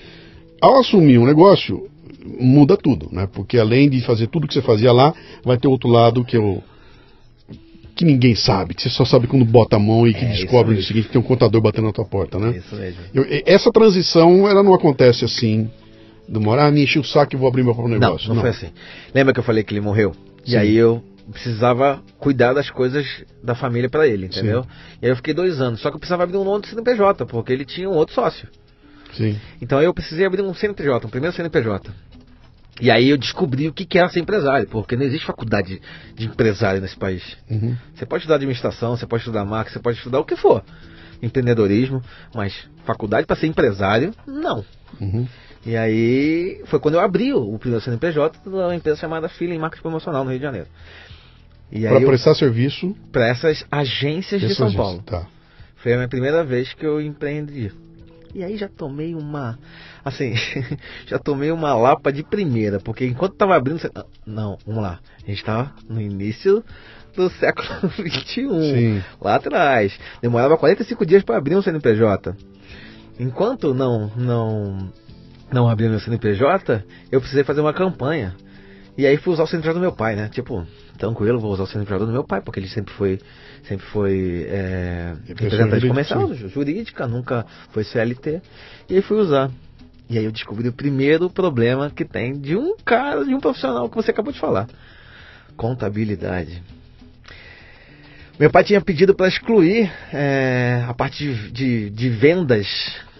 Ao assumir um negócio, muda tudo, né? Porque além de fazer tudo que você fazia lá, vai ter outro lado que eu que ninguém sabe, que você só sabe quando bota a mão e que é, descobre no seguinte que tem um contador batendo na tua porta, né? Isso mesmo. Eu, essa transição, ela não acontece assim, demorar, ah, me enchi o saco e vou abrir meu próprio negócio. Não, não, não, foi assim. Lembra que eu falei que ele morreu? Sim. E aí eu precisava cuidar das coisas da família para ele, entendeu? Sim. E aí eu fiquei dois anos, só que eu precisava abrir um outro CNPJ, porque ele tinha um outro sócio. Sim. Então eu precisei abrir um CNPJ, um primeiro CNPJ. E aí eu descobri o que era ser empresário, porque não existe faculdade de empresário nesse país. Uhum. Você pode estudar administração, você pode estudar marketing, você pode estudar o que for, empreendedorismo, mas faculdade para ser empresário, não. Uhum. E aí foi quando eu abri o primeiro CNPJ de uma empresa chamada Feeling Marketing Promocional no Rio de Janeiro. Para prestar serviço? Para essas agências de São agência, Paulo. Tá. Foi a minha primeira vez que eu empreendi. E aí já tomei uma. Assim, já tomei uma lapa de primeira, porque enquanto tava abrindo. Não, vamos lá. A gente tava no início do século XXI. Lá atrás. Demorava 45 dias para abrir um CNPJ. Enquanto não, não, não abri meu CNPJ, eu precisei fazer uma campanha. E aí fui usar o CNPJ do meu pai, né? Tipo, tranquilo, vou usar o CNPJ do meu pai, porque ele sempre foi, sempre foi é, representante comercial, jurídica, nunca foi CLT. E aí fui usar. E aí eu descobri o primeiro problema que tem de um cara, de um profissional que você acabou de falar. Contabilidade. Meu pai tinha pedido para excluir é, a parte de, de, de vendas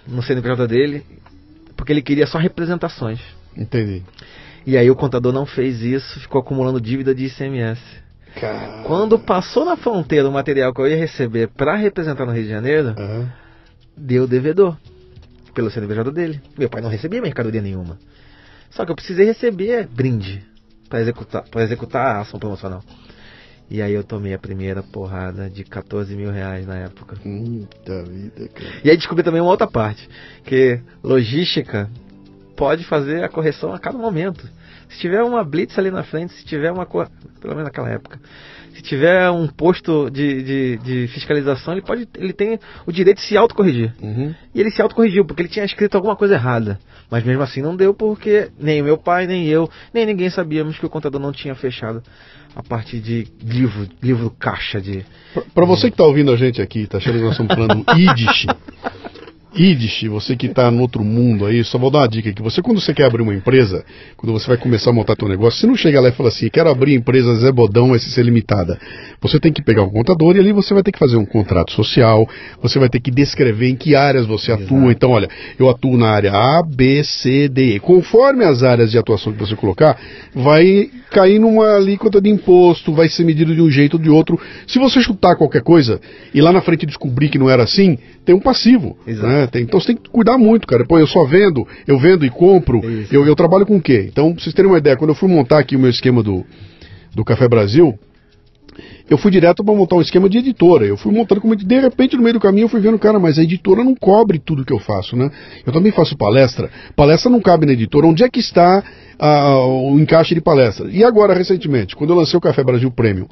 no CNPJ dele, porque ele queria só representações. Entendi. E aí o contador não fez isso, ficou acumulando dívida de ICMS. Caramba. Quando passou na fronteira o material que eu ia receber para representar no Rio de Janeiro, uhum. deu devedor pelo CNPJ dele. Meu pai não recebia mercadoria nenhuma. Só que eu precisei receber brinde para executar, executar a ação promocional. E aí eu tomei a primeira porrada de 14 mil reais na época. Muita vida, cara. E aí descobri também uma outra parte, que logística pode fazer a correção a cada momento. Se tiver uma blitz ali na frente, se tiver uma pelo menos naquela época, se tiver um posto de, de, de fiscalização, ele pode, ele tem o direito de se autocorrigir. Uhum. E ele se autocorrigiu porque ele tinha escrito alguma coisa errada. Mas mesmo assim não deu porque nem o meu pai, nem eu, nem ninguém sabíamos que o contador não tinha fechado a parte de livro, livro caixa de. Para você que está ouvindo a gente aqui, está achando que nós estamos falando Yiddish, Idish, você que está no outro mundo aí, só vou dar uma dica aqui. Você, quando você quer abrir uma empresa, quando você vai começar a montar seu negócio, você não chega lá e fala assim, quero abrir empresa Zé Bodão SC Limitada. Você tem que pegar um contador e ali você vai ter que fazer um contrato social, você vai ter que descrever em que áreas você Exato. atua. Então, olha, eu atuo na área A, B, C, D, E. Conforme as áreas de atuação que você colocar, vai cair numa alíquota de imposto, vai ser medido de um jeito ou de outro. Se você chutar qualquer coisa e lá na frente descobrir que não era assim, tem um passivo. Né? Tem, então você tem que cuidar muito, cara. Pô, eu só vendo, eu vendo e compro. Eu, eu trabalho com o quê? Então, pra vocês terem uma ideia, quando eu fui montar aqui o meu esquema do, do Café Brasil, eu fui direto para montar um esquema de editora. Eu fui montando como de repente no meio do caminho eu fui vendo, cara, mas a editora não cobre tudo que eu faço, né? Eu também faço palestra. Palestra não cabe na editora. Onde é que está ah, o encaixe de palestra? E agora, recentemente, quando eu lancei o Café Brasil Premium,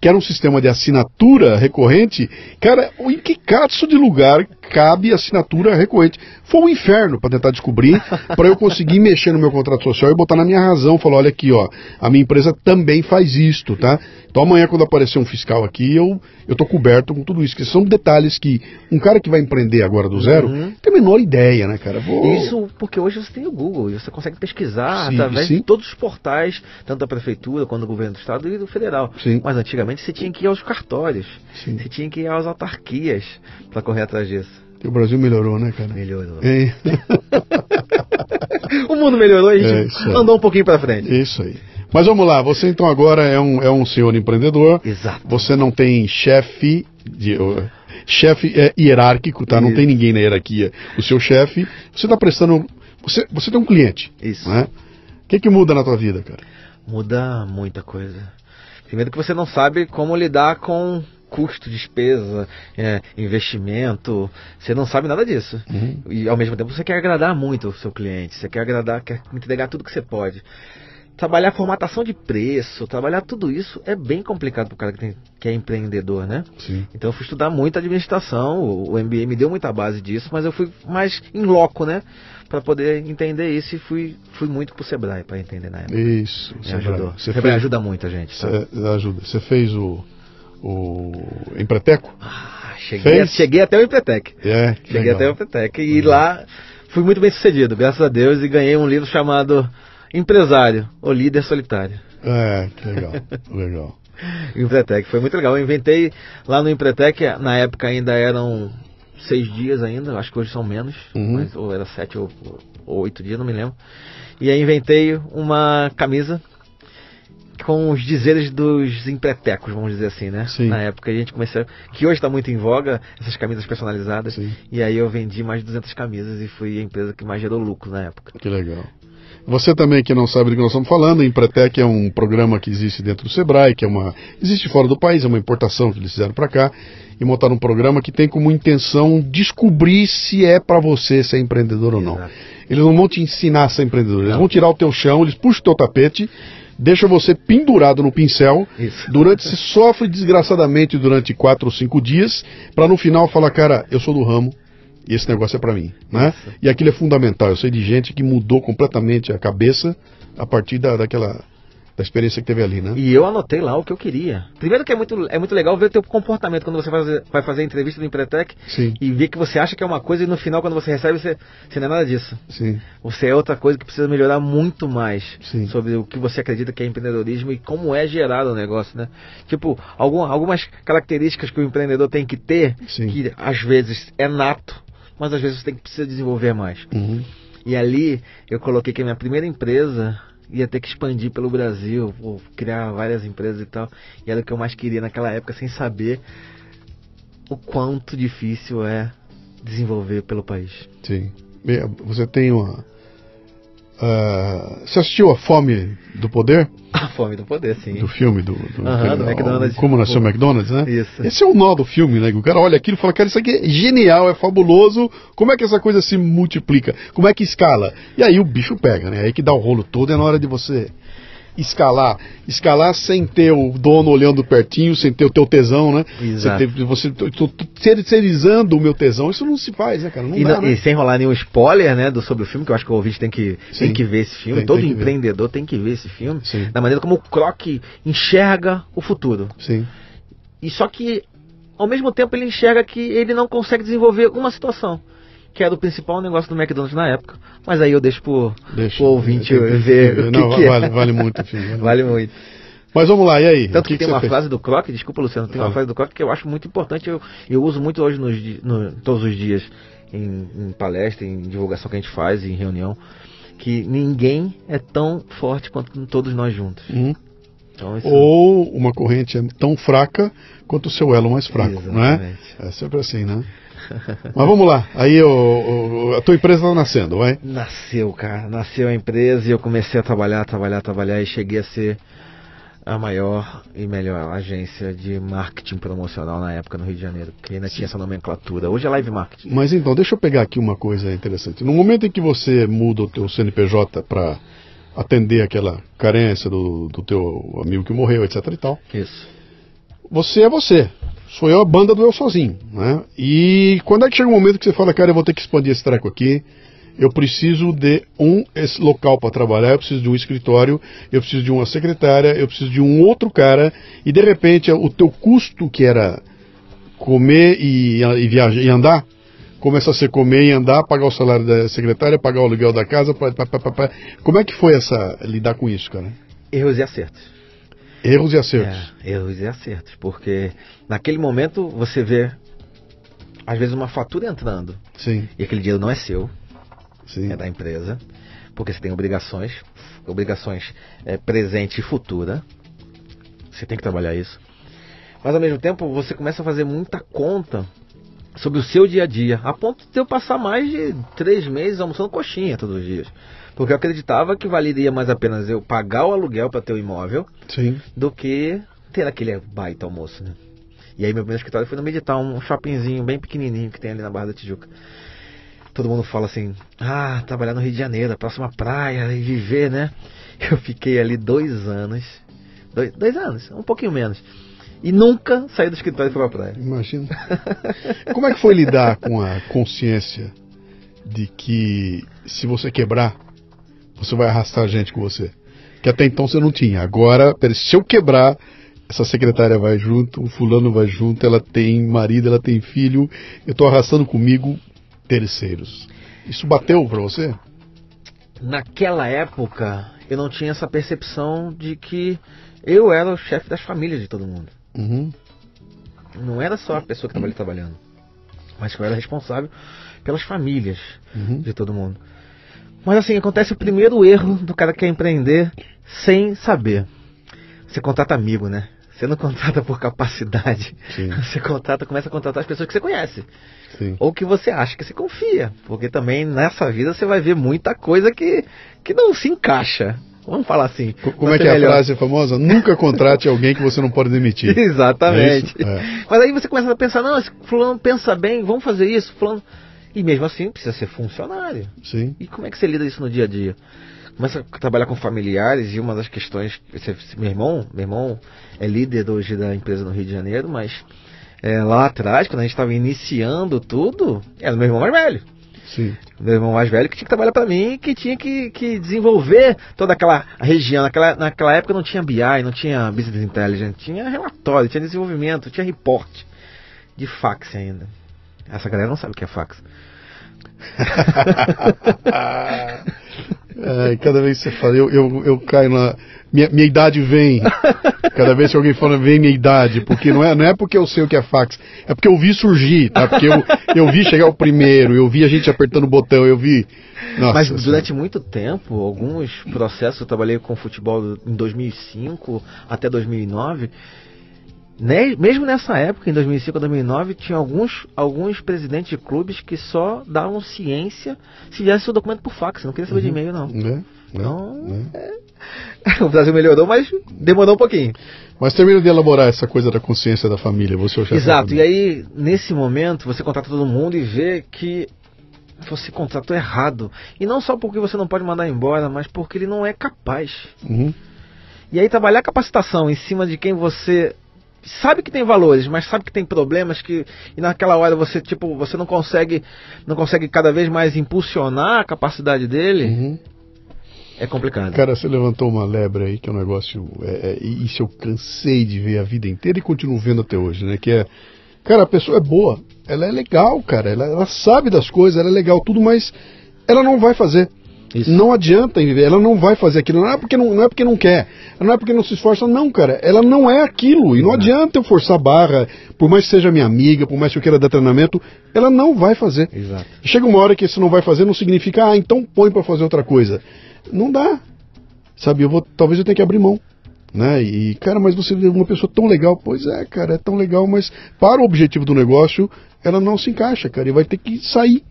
que era um sistema de assinatura recorrente, cara, em que caso de lugar cabe assinatura recorrente? Foi um inferno para tentar descobrir, para eu conseguir mexer no meu contrato social e botar na minha razão, falar, olha aqui, ó, a minha empresa também faz isto, tá? Então amanhã quando aparecer um fiscal aqui, eu eu tô coberto com tudo isso, que são detalhes que um cara que vai empreender agora do zero uhum. tem a menor ideia, né, cara? Vou... Isso porque hoje você tem o Google, você consegue pesquisar sim, através sim. de todos os portais, tanto da prefeitura quanto do governo do estado e do federal. Sim. Mas antigamente você tinha que ir aos cartórios, você tinha que ir às autarquias para correr atrás disso. E o Brasil melhorou, né, cara? Melhorou. É. o mundo melhorou e a gente é andou um pouquinho para frente. Isso aí. Mas vamos lá, você então agora é um, é um senhor empreendedor. Exato. Você não tem chefe de. chefe é, hierárquico, tá? Isso. Não tem ninguém na hierarquia. O seu chefe, você está prestando. Você, você tem um cliente. Isso. Né? O que, que muda na tua vida, cara? Muda muita coisa. Primeiro que você não sabe como lidar com custo, despesa, é, investimento, você não sabe nada disso. Uhum. E ao mesmo tempo você quer agradar muito o seu cliente, você quer agradar, quer entregar tudo que você pode trabalhar formatação de preço, trabalhar tudo isso é bem complicado para o cara que, tem, que é empreendedor, né? Sim. Então eu fui estudar muito administração, o, o MBA me deu muita base disso, mas eu fui mais em loco, né? Para poder entender isso e fui, fui muito pro Sebrae para entender na época. Isso, me Sebrae. ajudou. Você Sebrae fez... ajuda muito a gente. Tá? ajuda. Você fez o, o Empreteco? Ah, cheguei, a, cheguei até o Empretec. É, cheguei legal. até o Empretec e lá fui muito bem sucedido, graças a Deus, e ganhei um livro chamado Empresário, o líder solitário. É, que legal, legal. Empretec, foi muito legal. Eu inventei lá no Empretec, na época ainda eram seis dias ainda, acho que hoje são menos, uhum. mas, ou era sete ou, ou oito dias, não me lembro. E aí inventei uma camisa com os dizeres dos empretecos, vamos dizer assim, né? Sim. Na época a gente começou, que hoje está muito em voga, essas camisas personalizadas. Sim. E aí eu vendi mais de 200 camisas e fui a empresa que mais gerou lucro na época. Que legal. Você também que não sabe do que nós estamos falando, a Empretec é um programa que existe dentro do Sebrae, que é uma existe fora do país, é uma importação que eles fizeram para cá e montaram um programa que tem como intenção descobrir se é para você ser empreendedor ou não. Exato. Eles não vão te ensinar a ser empreendedor, eles não. vão tirar o teu chão, eles puxam o teu tapete deixa você pendurado no pincel. Isso. Durante se sofre desgraçadamente durante quatro ou cinco dias, para no final falar, cara, eu sou do ramo, e esse negócio é para mim, né? E aquilo é fundamental. Eu sei de gente que mudou completamente a cabeça a partir da, daquela da experiência que teve ali, né? E eu anotei lá o que eu queria. Primeiro que é muito, é muito legal ver o teu comportamento quando você vai fazer, vai fazer a entrevista do Empretec Sim. e ver que você acha que é uma coisa e no final quando você recebe você, você não é nada disso. Sim. Você é outra coisa que precisa melhorar muito mais Sim. sobre o que você acredita que é empreendedorismo e como é gerado o negócio, né? Tipo, algum, algumas características que o empreendedor tem que ter, que às vezes é nato, mas às vezes você tem que precisa desenvolver mais. Uhum. E ali eu coloquei que a minha primeira empresa ia ter que expandir pelo Brasil, criar várias empresas e tal. E era o que eu mais queria naquela época, sem saber o quanto difícil é desenvolver pelo país. Sim. Você tem uma, Uh, você assistiu a Fome do Poder? A Fome do Poder, sim. Do filme do, do, uhum, do McDonald's. Como nasceu o McDonald's, né? Isso. Esse é o nó do filme, né? O cara olha aquilo e fala, cara, isso aqui é genial, é fabuloso. Como é que essa coisa se multiplica? Como é que escala? E aí o bicho pega, né? Aí que dá o rolo todo, é na hora de você escalar. Escalar sem ter o dono olhando pertinho, sem ter o teu tesão, né? Exato. Você, você tô, terceirizando o meu tesão, isso não se faz, né, cara? Não e, dá, né? e sem rolar nenhum spoiler, né, do, sobre o filme, que eu acho que o ouvinte tem que, tem que ver esse filme. Tem, Todo tem empreendedor ver. tem que ver esse filme. Sim. Da maneira como o Croc enxerga o futuro. Sim. E só que, ao mesmo tempo, ele enxerga que ele não consegue desenvolver uma situação. Que era o principal negócio do McDonald's na época. Mas aí eu deixo pro, deixa, pro ouvinte ver o que, Não, que vale, é. vale muito, filho. Vale, vale muito. Mas vamos lá, e aí? Tanto que, que, tem uma fez? frase do Croc, desculpa Luciano, tem ah. uma frase do Croc que eu acho muito importante, eu, eu uso muito hoje nos, no, todos os dias em, em palestra, em divulgação que a gente faz, em reunião, que ninguém é tão forte quanto todos nós juntos. Hum. Então. Ou uma corrente é tão fraca quanto o seu elo mais fraco, Exatamente. não é? É sempre assim, né? Mas vamos lá, aí o, o, a tua empresa está nascendo, vai? Nasceu, cara, nasceu a empresa e eu comecei a trabalhar, trabalhar, trabalhar e cheguei a ser a maior e melhor agência de marketing promocional na época no Rio de Janeiro, que ainda Sim. tinha essa nomenclatura. Hoje é live marketing. Mas então, deixa eu pegar aqui uma coisa interessante. No momento em que você muda o teu CNPJ para atender aquela carência do, do teu amigo que morreu, etc e tal. Isso. Você é você. Sou eu a banda do eu sozinho, né? E quando é que chega um momento que você fala, cara, eu vou ter que expandir esse treco aqui, eu preciso de um local para trabalhar, eu preciso de um escritório, eu preciso de uma secretária, eu preciso de um outro cara, e de repente o teu custo que era comer e, e viajar e andar, começa a ser comer e andar, pagar o salário da secretária, pagar o aluguel da casa, pá, pá, pá, como é que foi essa lidar com isso, cara? Erros e acertos. Erros e acertos. É, erros e acertos, porque naquele momento você vê às vezes uma fatura entrando. Sim. E aquele dinheiro não é seu. Sim. é da empresa, porque você tem obrigações, obrigações é, presente e futura. Você tem que trabalhar isso. Mas ao mesmo tempo você começa a fazer muita conta sobre o seu dia a dia, a ponto de eu passar mais de três meses almoçando coxinha todos os dias. Porque eu acreditava que valeria mais a pena eu pagar o aluguel para ter o imóvel Sim. do que ter aquele baita almoço, né? E aí meu primeiro escritório foi no Meditar, um shoppingzinho bem pequenininho que tem ali na Barra da Tijuca todo mundo fala assim, ah, trabalhar no Rio de Janeiro, a próxima praia e viver, né? Eu fiquei ali dois anos, dois, dois anos, um pouquinho menos. E nunca saí do escritório e fui pra praia. Imagina. Como é que foi lidar com a consciência de que se você quebrar, você vai arrastar gente com você? Que até então você não tinha. Agora, se eu quebrar, essa secretária vai junto, o fulano vai junto, ela tem marido, ela tem filho, eu estou arrastando comigo terceiros. Isso bateu para você? Naquela época, eu não tinha essa percepção de que eu era o chefe das famílias de todo mundo. Uhum. Não era só a pessoa que estava ali trabalhando, mas que eu era responsável pelas famílias uhum. de todo mundo. Mas assim, acontece o primeiro erro do cara que quer empreender sem saber. Você contrata amigo, né? Você não contrata por capacidade. Sim. Você contrata, começa a contratar as pessoas que você conhece. Sim. Ou que você acha que se confia. Porque também nessa vida você vai ver muita coisa que, que não se encaixa. Vamos falar assim. Como é que é melhor. a frase famosa? Nunca contrate alguém que você não pode demitir. Exatamente. É é. Mas aí você começa a pensar, não, esse fulano pensa bem, vamos fazer isso, fulano. E mesmo assim precisa ser funcionário. Sim. E como é que você lida isso no dia a dia? começa a trabalhar com familiares e uma das questões meu irmão meu irmão é líder hoje da empresa no Rio de Janeiro mas é, lá atrás quando a gente estava iniciando tudo era meu irmão mais velho Sim. meu irmão mais velho que tinha que trabalhar para mim que tinha que, que desenvolver toda aquela região naquela, naquela época não tinha BI não tinha business intelligence tinha relatório tinha desenvolvimento tinha reporte de fax ainda essa galera não sabe o que é fax É, cada vez que você fala, eu, eu, eu caio na. Minha, minha idade vem. Cada vez que alguém fala, vem minha idade. Porque não é, não é porque eu sei o que é fax, é porque eu vi surgir, tá? Porque eu, eu vi chegar o primeiro, eu vi a gente apertando o botão, eu vi. Nossa, Mas durante muito tempo, alguns processos, eu trabalhei com futebol em 2005 até 2009 mesmo nessa época, em 2005 a 2009, tinha alguns, alguns presidentes de clubes que só davam ciência se viesse o documento por fax, não queria saber uhum. de e-mail, não. É, então, é. É. o Brasil melhorou, mas demorou um pouquinho. Mas termina de elaborar essa coisa da consciência da família, você é o chefe Exato, e aí, nesse momento, você contrata todo mundo e vê que você contratou errado. E não só porque você não pode mandar embora, mas porque ele não é capaz. Uhum. E aí trabalhar capacitação em cima de quem você sabe que tem valores, mas sabe que tem problemas que e naquela hora você tipo você não consegue não consegue cada vez mais impulsionar a capacidade dele. Uhum. É complicado. Cara, você levantou uma lebre aí que é um negócio. É, é, isso eu cansei de ver a vida inteira e continuo vendo até hoje, né? Que é Cara, a pessoa é boa, ela é legal, cara, ela, ela sabe das coisas, ela é legal, tudo, mas ela não vai fazer. Isso. Não adianta viver, ela não vai fazer aquilo. Não é porque não, não, é porque não quer, não é porque não se esforça, não, cara. Ela não é aquilo. E não, adianta eu forçar a barra, por mais que seja minha amiga, por mais que eu queira dar treinamento, ela não vai fazer. Exato. Chega uma hora que isso não vai fazer, não significa, ah, então põe para fazer outra coisa. Não dá. Sabe, eu vou, talvez eu tenha que abrir mão. Né? E, cara, mas você é uma pessoa tão legal. Pois é, cara, é tão legal, mas para o objetivo do negócio, ela não se encaixa, cara, e vai ter que sair.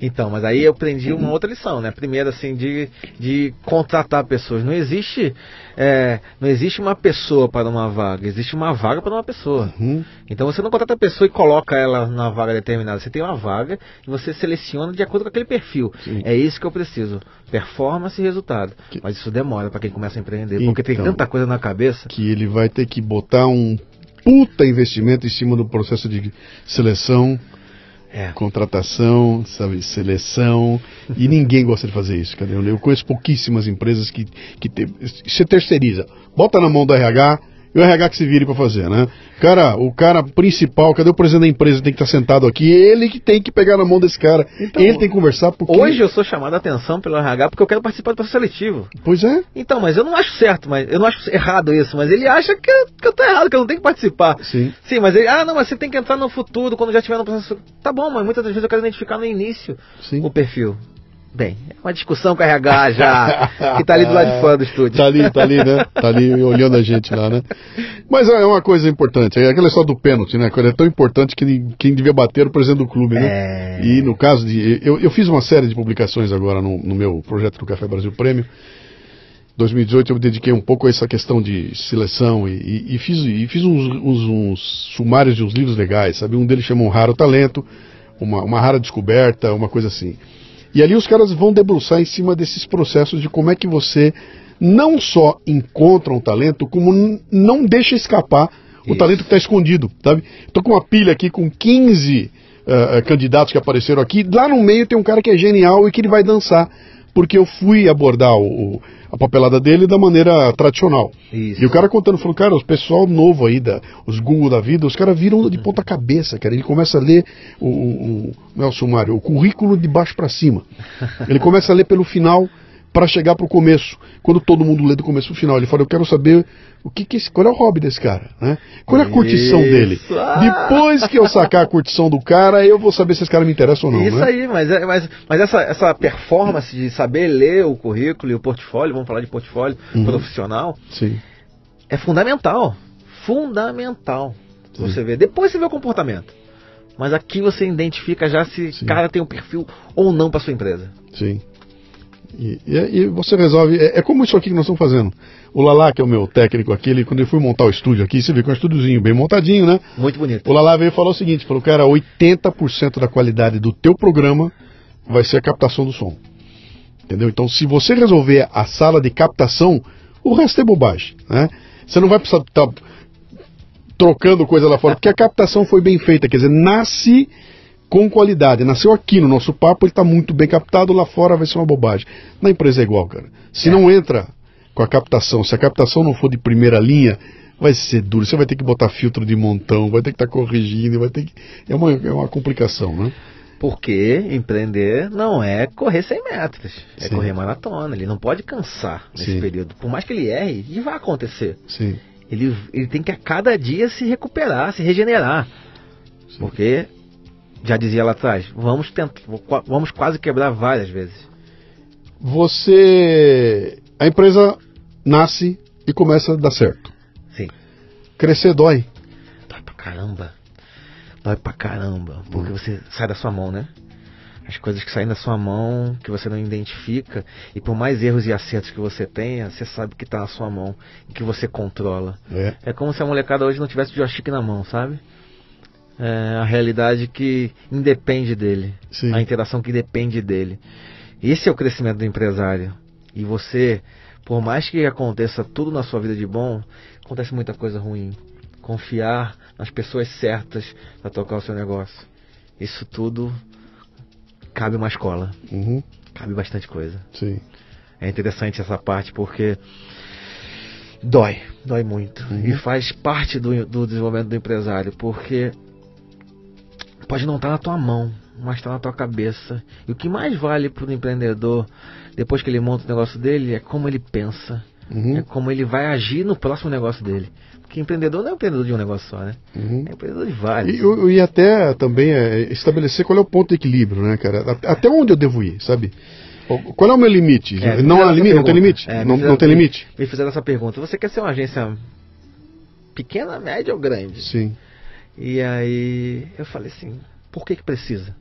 Então, mas aí eu aprendi uma outra lição, né? Primeiro, assim, de, de contratar pessoas. Não existe, é, não existe uma pessoa para uma vaga, existe uma vaga para uma pessoa. Uhum. Então você não contrata a pessoa e coloca ela na vaga determinada. Você tem uma vaga e você seleciona de acordo com aquele perfil. Sim. É isso que eu preciso. Performance e resultado. Que... Mas isso demora para quem começa a empreender, porque então, tem tanta coisa na cabeça. Que ele vai ter que botar um puta investimento em cima do processo de seleção é. Contratação, sabe, seleção. E ninguém gosta de fazer isso, cadê? Eu conheço pouquíssimas empresas que, que te, você terceiriza. Bota na mão do RH, e o RH que se vire para fazer, né? Cara, o cara principal, cadê o presidente da empresa? Tem que estar tá sentado aqui, ele que tem que pegar na mão desse cara. Então, ele tem que conversar porque... Hoje eu sou chamado a atenção pelo RH porque eu quero participar do processo seletivo. Pois é. Então, mas eu não acho certo, mas eu não acho errado isso, mas ele acha que, eu, que eu tô errado, que eu não tenho que participar. Sim. Sim, mas ele, ah, não, mas você tem que entrar no futuro, quando já estiver no processo. Tá bom, mas muitas vezes eu quero identificar no início Sim. o perfil. Bem, é uma discussão com a RH já, que tá ali do lado de fora do estúdio. Tá ali, tá ali, né? Tá ali olhando a gente lá, né? Mas é uma coisa importante, é aquela história do pênalti, né? É tão importante que quem devia bater o presidente do clube, né? É... E no caso de. Eu, eu fiz uma série de publicações agora no, no meu projeto do Café Brasil Prêmio. 2018 eu me dediquei um pouco a essa questão de seleção e, e, e fiz, e fiz uns, uns, uns, sumários de uns livros legais, sabe? Um deles chama Um Raro Talento, uma, uma rara descoberta, uma coisa assim. E ali os caras vão debruçar em cima desses processos de como é que você não só encontra um talento, como não deixa escapar o Isso. talento que está escondido, sabe? Estou com uma pilha aqui com 15 uh, candidatos que apareceram aqui. Lá no meio tem um cara que é genial e que ele vai dançar porque eu fui abordar o, a papelada dele da maneira tradicional. Isso. E o cara contando, falou, cara, o pessoal novo aí, da, os Google da vida, os caras viram de ponta cabeça, cara. Ele começa a ler o, o, o, é o sumário, o currículo de baixo para cima. Ele começa a ler pelo final para chegar para o começo. Quando todo mundo lê do começo para o final, ele fala: Eu quero saber o que, que esse, qual é o hobby desse cara, né? Qual é a curtição Isso. dele? Depois que eu sacar a curtição do cara, eu vou saber se esse cara me interessa ou não. Isso né? aí, mas, é, mas, mas essa, essa performance de saber ler o currículo e o portfólio, vamos falar de portfólio uhum. profissional, Sim. é fundamental. Fundamental. Sim. Você vê. Depois você vê o comportamento. Mas aqui você identifica já se o cara tem um perfil ou não para sua empresa. Sim. E, e, e, você resolve. É, é, como isso aqui que nós estamos fazendo. O Lala, que é o meu técnico aqui, ele, quando ele foi montar o estúdio aqui, você vê que é um estúdiozinho bem montadinho, né? Muito bonito. O Lala veio e falou o seguinte: falou, cara, 80% da qualidade do teu programa vai ser a captação do som. Entendeu? Então, se você resolver a sala de captação, o resto é bobagem, né? Você não vai precisar estar tá trocando coisa lá fora, porque a captação foi bem feita, quer dizer, nasce com qualidade. Nasceu aqui no nosso papo, ele está muito bem captado, lá fora vai ser uma bobagem. Na empresa é igual, cara. Se é. não entra com a captação, se a captação não for de primeira linha, vai ser duro. Você vai ter que botar filtro de montão, vai ter que estar tá corrigindo, vai ter que. É uma, é uma complicação, né? Porque empreender não é correr 100 metros, é Sim. correr maratona. Ele não pode cansar nesse Sim. período. Por mais que ele erre, e vai acontecer. Sim. Ele, ele tem que a cada dia se recuperar, se regenerar. Porque já dizia lá atrás, vamos tentar, vamos quase quebrar várias vezes. Você, a empresa nasce e começa a dar certo. Sim. Crescer dói. Dói pra caramba. Dói pra caramba, porque hum. você sai da sua mão, né? As coisas que saem da sua mão, que você não identifica, e por mais erros e acertos que você tenha, você sabe que está na sua mão, que você controla. É. é como se a molecada hoje não tivesse o joystick na mão, sabe? É, a realidade que independe dele, Sim. a interação que depende dele. Esse é o crescimento do empresário. E você, por mais que aconteça tudo na sua vida de bom, acontece muita coisa ruim. Confiar nas pessoas certas para tocar o seu negócio. Isso tudo cabe uma escola. Uhum. Cabe bastante coisa. Sim. É interessante essa parte porque dói, dói muito. Uhum. E faz parte do, do desenvolvimento do empresário, porque pode não estar tá na tua mão, mas está na tua cabeça. E o que mais vale para o empreendedor, depois que ele monta o negócio dele, é como ele pensa. Uhum. É como ele vai agir no próximo negócio dele. Porque empreendedor não é empreendedor de um negócio só, né? Uhum. É empreendedor de vários. E, e até também é estabelecer qual é o ponto de equilíbrio, né, cara? Até onde eu devo ir, sabe? Qual é o meu limite? É, não há limite? Não tem limite? É, não, não tem limite? Me fizeram essa pergunta. Você quer ser uma agência pequena, média ou grande? Sim. E aí eu falei assim, por que que precisa?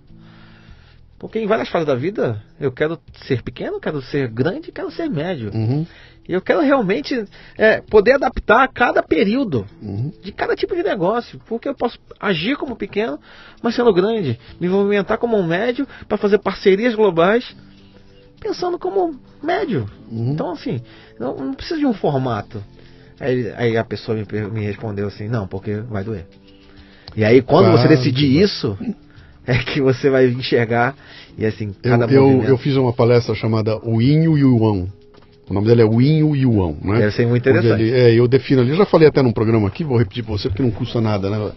Porque em várias fases da vida eu quero ser pequeno, quero ser grande, quero ser médio. Uhum. E eu quero realmente é, poder adaptar a cada período uhum. de cada tipo de negócio. Porque eu posso agir como pequeno, mas sendo grande. Me movimentar como um médio para fazer parcerias globais, pensando como médio. Uhum. Então, assim, não, não precisa de um formato. Aí, aí a pessoa me, me, respondeu assim: não, porque vai doer. E aí, quando você decidir isso, é que você vai enxergar. E assim, cada eu, movimento... eu, eu fiz uma palestra chamada O Inho Yuan o nome dele é Winho Yuan, né? Deve ser muito interessante. Ele, é, eu defino ali, eu já falei até num programa aqui, vou repetir para você porque não custa nada, né?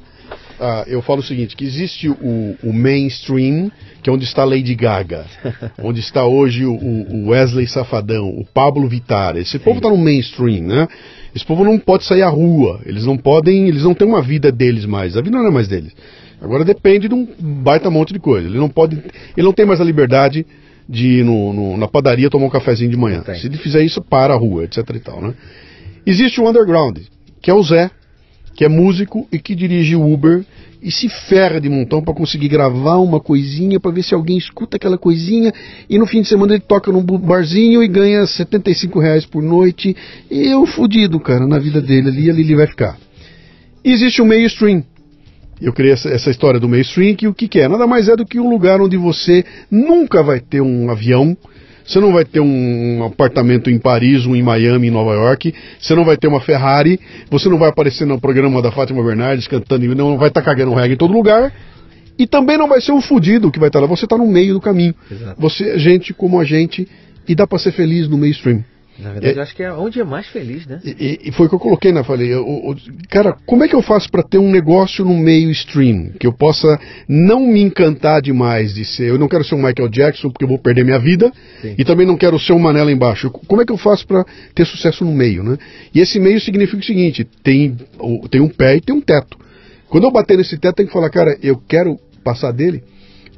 Ah, eu falo o seguinte, que existe o, o, mainstream, que é onde está Lady Gaga, onde está hoje o, o, Wesley Safadão, o Pablo Vittar. Esse Sim. povo está no mainstream, né? Esse povo não pode sair à rua, eles não podem, eles não têm uma vida deles mais, a vida não é mais deles. Agora depende de um baita monte de coisa. Ele não pode, ele não tem mais a liberdade de ir no, no, na padaria tomar um cafezinho de manhã. Se ele fizer isso, para a rua, etc e tal, né? Existe o underground, que é o Zé, que é músico e que dirige o Uber e se ferra de montão para conseguir gravar uma coisinha para ver se alguém escuta aquela coisinha e no fim de semana ele toca num barzinho e ganha 75 reais por noite e eu fudido, cara, na vida dele ali, ali ele vai ficar. Existe o mainstream, eu criei essa, essa, história do mainstream, que o que, que é? Nada mais é do que um lugar onde você nunca vai ter um avião, você não vai ter um apartamento em Paris, um em Miami, em Nova York, você não vai ter uma Ferrari, você não vai aparecer no programa da Fátima Bernardes cantando, não vai estar tá cagando reggae em todo lugar, e também não vai ser um fudido que vai estar tá lá, você está no meio do caminho. Exato. Você é gente como a gente, e dá para ser feliz no mainstream. Na verdade, é, eu acho que é onde é mais feliz, né? E, e foi o que eu coloquei, né? Falei, eu, eu, cara, como é que eu faço para ter um negócio no meio stream? Que eu possa não me encantar demais de ser. Eu não quero ser um Michael Jackson porque eu vou perder minha vida. Sim. E também não quero ser um Manela embaixo. Como é que eu faço para ter sucesso no meio, né? E esse meio significa o seguinte: tem, tem um pé e tem um teto. Quando eu bater nesse teto, tem que falar, cara, eu quero passar dele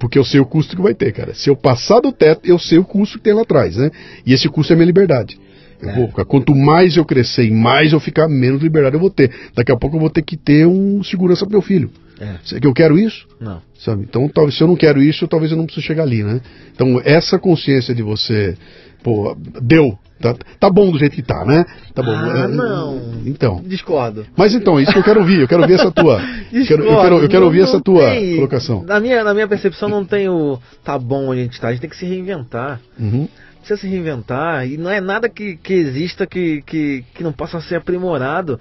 porque eu sei o custo que vai ter, cara. Se eu passar do teto, eu sei o custo que tem lá atrás, né? E esse custo é minha liberdade. É. Vou, quanto mais eu crescer e mais eu ficar, menos liberdade eu vou ter. Daqui a pouco eu vou ter que ter um segurança para meu filho. É. Que eu quero isso? Não. Sabe? Então, talvez se eu não quero isso, talvez eu não precise chegar ali, né? Então, essa consciência de você, pô, deu, Tá, tá, bom do jeito que tá, né? Tá bom. Ah, não. Então. Discordo. Mas então, isso que eu quero ouvir. Eu quero ouvir essa tua. quero, eu quero, eu quero ouvir essa tua tem, colocação. Na minha, na minha percepção, não tem o tá bom onde a gente tá. A gente tem que se reinventar. Uhum precisa se reinventar e não é nada que, que exista que, que, que não possa ser aprimorado.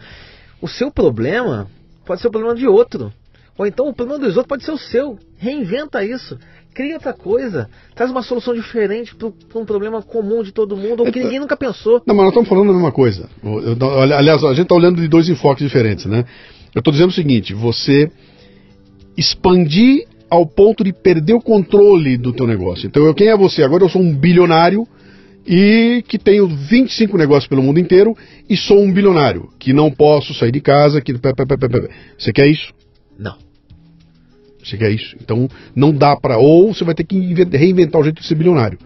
O seu problema pode ser o problema de outro. Ou então o problema dos outros pode ser o seu. Reinventa isso. Cria outra coisa. Traz uma solução diferente para um problema comum de todo mundo, ou que ninguém nunca pensou. Não, mas nós estamos falando a mesma coisa. aliás, a gente está olhando de dois enfoques diferentes, né? Eu estou dizendo o seguinte: você expandir ao ponto de perder o controle do teu negócio. Então, eu, quem é você? Agora eu sou um bilionário e que tenho 25 negócios pelo mundo inteiro e sou um bilionário, que não posso sair de casa, que você quer isso? Não. Você quer isso? Então não dá para ou você vai ter que reinventar o jeito de ser bilionário.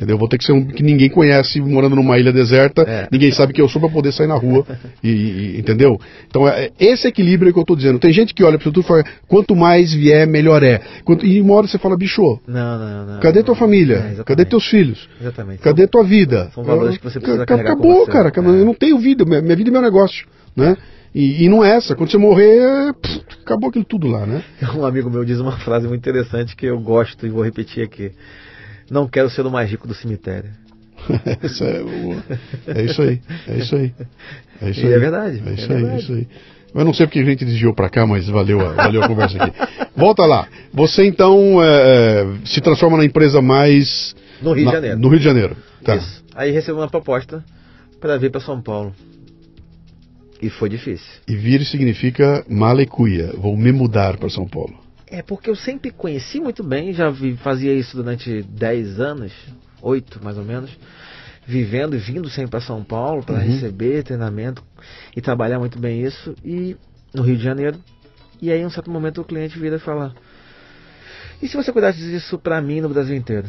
Entendeu? Vou ter que ser um que ninguém conhece morando numa ilha deserta, é. ninguém sabe que eu sou para poder sair na rua. e, e, entendeu? Então, é, é esse equilíbrio que eu estou dizendo. Tem gente que olha para tudo e fala, quanto mais vier, melhor é. Quanto, e uma hora você fala, bicho, não, não, não, cadê tua família? É, cadê teus filhos? Exatamente. Cadê tua vida? São valores que você precisa Acabou, cara. Eu não tenho vida, minha, minha vida é meu negócio. Né? E, e, não é essa. Quando você morrer, pff, acabou aquilo tudo lá, né? Um amigo meu diz uma frase muito interessante que eu gosto e vou repetir aqui. Não quero ser o mais rico do cemitério. isso é, o... é, isso aí, é isso aí. É isso aí. É verdade. É isso é aí, verdade. é isso aí. Eu não sei porque a gente desviou para cá, mas valeu a, valeu a conversa aqui. Volta lá. Você então é, é se transforma na empresa mais. No Rio de Janeiro. No Rio de Janeiro. Tá. Isso. Aí recebeu uma proposta para vir para São Paulo. E foi difícil. E vir significa mala e cuia. Vou me mudar para São Paulo. É porque eu sempre conheci muito bem, já vi, fazia isso durante 10 anos, 8 mais ou menos, vivendo e vindo sempre para São Paulo para uhum. receber treinamento e trabalhar muito bem isso e no Rio de Janeiro. E aí, em um certo momento, o cliente vira e fala: E se você cuidasse disso para mim no Brasil inteiro?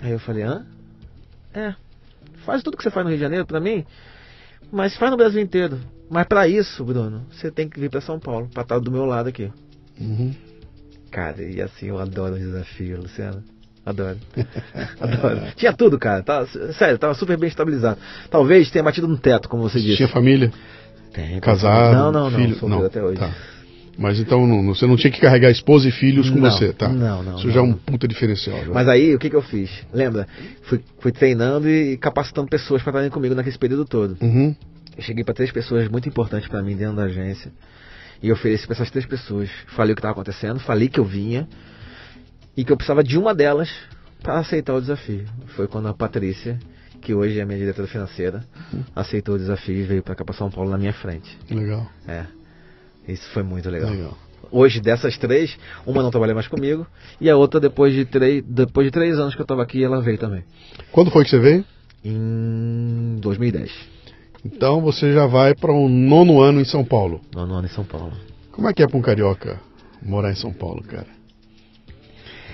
Aí eu falei: Hã? É, faz tudo que você faz no Rio de Janeiro para mim, mas faz no Brasil inteiro. Mas para isso, Bruno, você tem que vir para São Paulo, para estar do meu lado aqui. Uhum. Cara, e assim, eu adoro o desafio, Luciano. Adoro. Adoro. Tinha tudo, cara. Tá, sério, tava super bem estabilizado. Talvez tenha batido no teto, como você disse. Tinha família? Tem. Casado? Não, não, filho? não. não. até hoje. Tá. Mas então não, você não tinha que carregar esposa e filhos com não, você, tá? Não, não. Isso não, já é um puta diferencial. Já. Mas aí, o que, que eu fiz? Lembra? Fui, fui treinando e capacitando pessoas para estarem comigo naquele período todo. Uhum. Eu cheguei para três pessoas muito importantes para mim dentro da agência. E ofereci para essas três pessoas. Falei o que estava acontecendo, falei que eu vinha e que eu precisava de uma delas para aceitar o desafio. Foi quando a Patrícia, que hoje é minha diretora financeira, uhum. aceitou o desafio e veio para cá para São Paulo na minha frente. Legal. É. Isso foi muito legal. Legal. Hoje, dessas três, uma não trabalha mais comigo e a outra, depois de três, depois de três anos que eu estava aqui, ela veio também. Quando foi que você veio? Em 2010. Então você já vai para o um nono ano em São Paulo. Nono ano em São Paulo. Como é que é para um carioca morar em São Paulo, cara?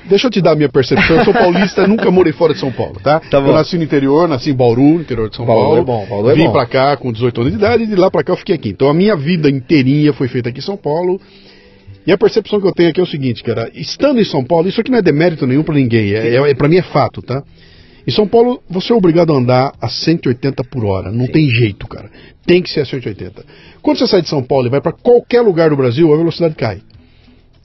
Deixa eu te dar a minha percepção. Eu sou paulista, nunca morei fora de São Paulo, tá? tá eu nasci no interior, nasci em Bauru, interior de São Bauru Paulo. É bom, Bauru é Vim pra cá com 18 anos de idade e de lá pra cá eu fiquei aqui. Então a minha vida inteirinha foi feita aqui em São Paulo. E a percepção que eu tenho aqui é o seguinte, cara. Estando em São Paulo, isso aqui não é demérito nenhum para ninguém. É, é, é, pra mim é fato, tá? Em São Paulo, você é obrigado a andar a 180 por hora. Não Sim. tem jeito, cara. Tem que ser a 180. Quando você sai de São Paulo e vai para qualquer lugar do Brasil, a velocidade cai.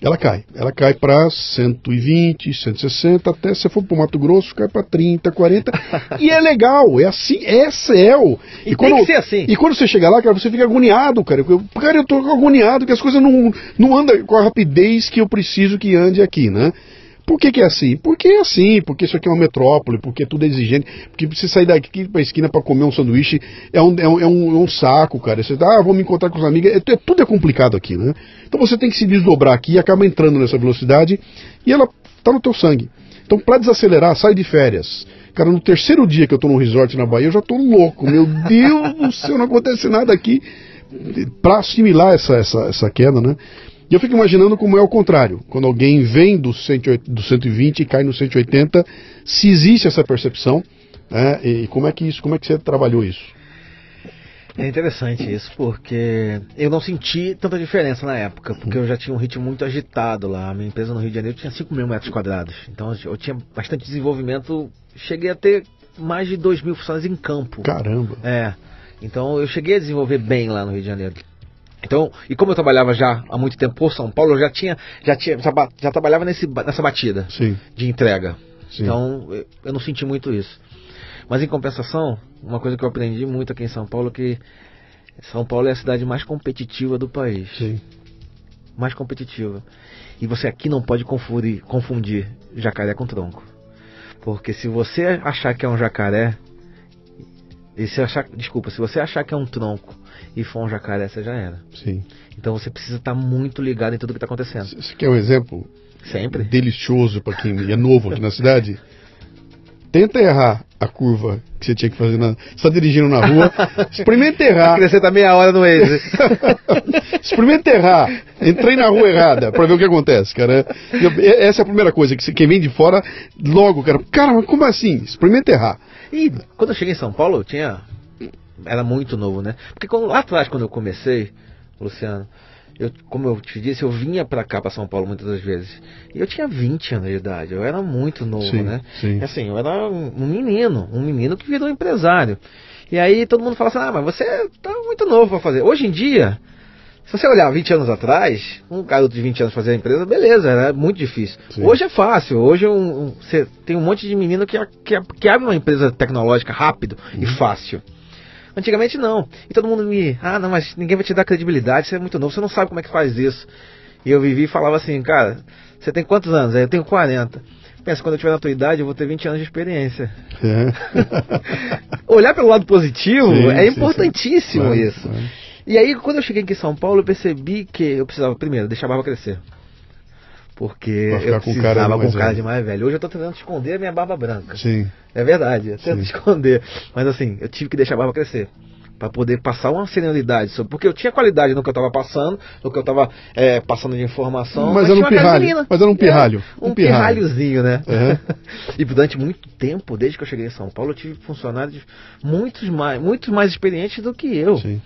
Ela cai. Ela cai para 120, 160, até se for para o Mato Grosso, cai para 30, 40. e é legal, é assim, é céu. E, e quando, tem que ser assim. E quando você chega lá, cara, você fica agoniado, cara. Eu, cara, eu tô agoniado que as coisas não, não andam com a rapidez que eu preciso que ande aqui, né? Por que, que, é assim? Porque é assim, porque isso aqui é uma metrópole, porque tudo é exigente, porque você sair daqui para a esquina para comer um sanduíche é um, é um, é um, é um saco, cara. Você ah, vou me encontrar com os amigos, é, é, tudo é complicado aqui, né? Então você tem que se desdobrar aqui e acaba entrando nessa velocidade e ela tá no teu sangue. Então para desacelerar, sai de férias. Cara, no terceiro dia que eu tô no resort na Bahia, eu já tô louco. Meu Deus do céu, não acontece nada aqui para assimilar essa, essa, essa queda, né? E eu fico imaginando como é o contrário, quando alguém vem do, 108, do 120 e cai no 180, se existe essa percepção, né, e como é que isso, como é que você trabalhou isso? É interessante isso, porque eu não senti tanta diferença na época, porque eu já tinha um ritmo muito agitado lá. A minha empresa no Rio de Janeiro tinha 5 mil metros quadrados, então eu tinha bastante desenvolvimento. Cheguei a ter mais de 2 mil funcionários em campo. Caramba! É, então eu cheguei a desenvolver bem lá no Rio de Janeiro. Então, e como eu trabalhava já há muito tempo por São Paulo, eu já tinha, já tinha, já, já trabalhava nesse, nessa batida Sim. de entrega. Sim. Então, eu não senti muito isso. Mas em compensação, uma coisa que eu aprendi muito aqui em São Paulo é que São Paulo é a cidade mais competitiva do país. Sim. Mais competitiva. E você aqui não pode confundir, confundir jacaré com tronco. Porque se você achar que é um jacaré, e se achar, desculpa, se você achar que é um tronco e for um jacaré, você já era. Sim. Então você precisa estar muito ligado em tudo que está acontecendo. Você quer um exemplo? Sempre. Delicioso para quem é novo aqui na cidade? Tenta errar a curva que você tinha que fazer. Na... Você está dirigindo na rua, experimenta errar. Tá meia hora no Waze. experimenta errar. Entrei na rua errada para ver o que acontece, cara. Essa é a primeira coisa, que quem vem de fora, logo, cara, cara, mas como assim? Experimenta errar. E quando eu cheguei em São Paulo, eu tinha. Era muito novo, né? Porque quando, lá atrás, quando eu comecei, Luciano, eu, como eu te disse, eu vinha para cá, para São Paulo, muitas das vezes. E eu tinha 20 anos de idade, eu era muito novo, sim, né? Sim. E assim, eu era um menino, um menino que virou empresário. E aí todo mundo fala assim: ah, mas você tá muito novo para fazer. Hoje em dia, se você olhar 20 anos atrás, um garoto de 20 anos fazer a empresa, beleza, era muito difícil. Sim. Hoje é fácil, hoje um, um, você tem um monte de menino que, que, que abre uma empresa tecnológica rápido uhum. e fácil. Antigamente não. E todo mundo me, ah, não, mas ninguém vai te dar credibilidade, você é muito novo, você não sabe como é que faz isso. E eu vivi e falava assim, cara, você tem quantos anos? Eu tenho 40. Pensa, quando eu tiver na tua idade, eu vou ter 20 anos de experiência. É. Olhar pelo lado positivo sim, é importantíssimo sim, sim. isso. E aí, quando eu cheguei aqui em São Paulo, eu percebi que eu precisava, primeiro, deixar a barba crescer. Porque eu precisava com cara de mais velho. Hoje eu tô tentando esconder a minha barba branca. Sim. É verdade, eu tento Sim. esconder. Mas assim, eu tive que deixar a barba crescer. Pra poder passar uma senioridade sobre. Porque eu tinha qualidade no que eu tava passando, no que eu tava é, passando de informação. Mas era um pirralho, mas era um pirralho, É, um um pirralho. pirralhozinho, né? Uhum. e durante muito tempo, desde que eu cheguei em São Paulo, eu tive funcionários muitos mais, muito mais experientes do que eu. Sim.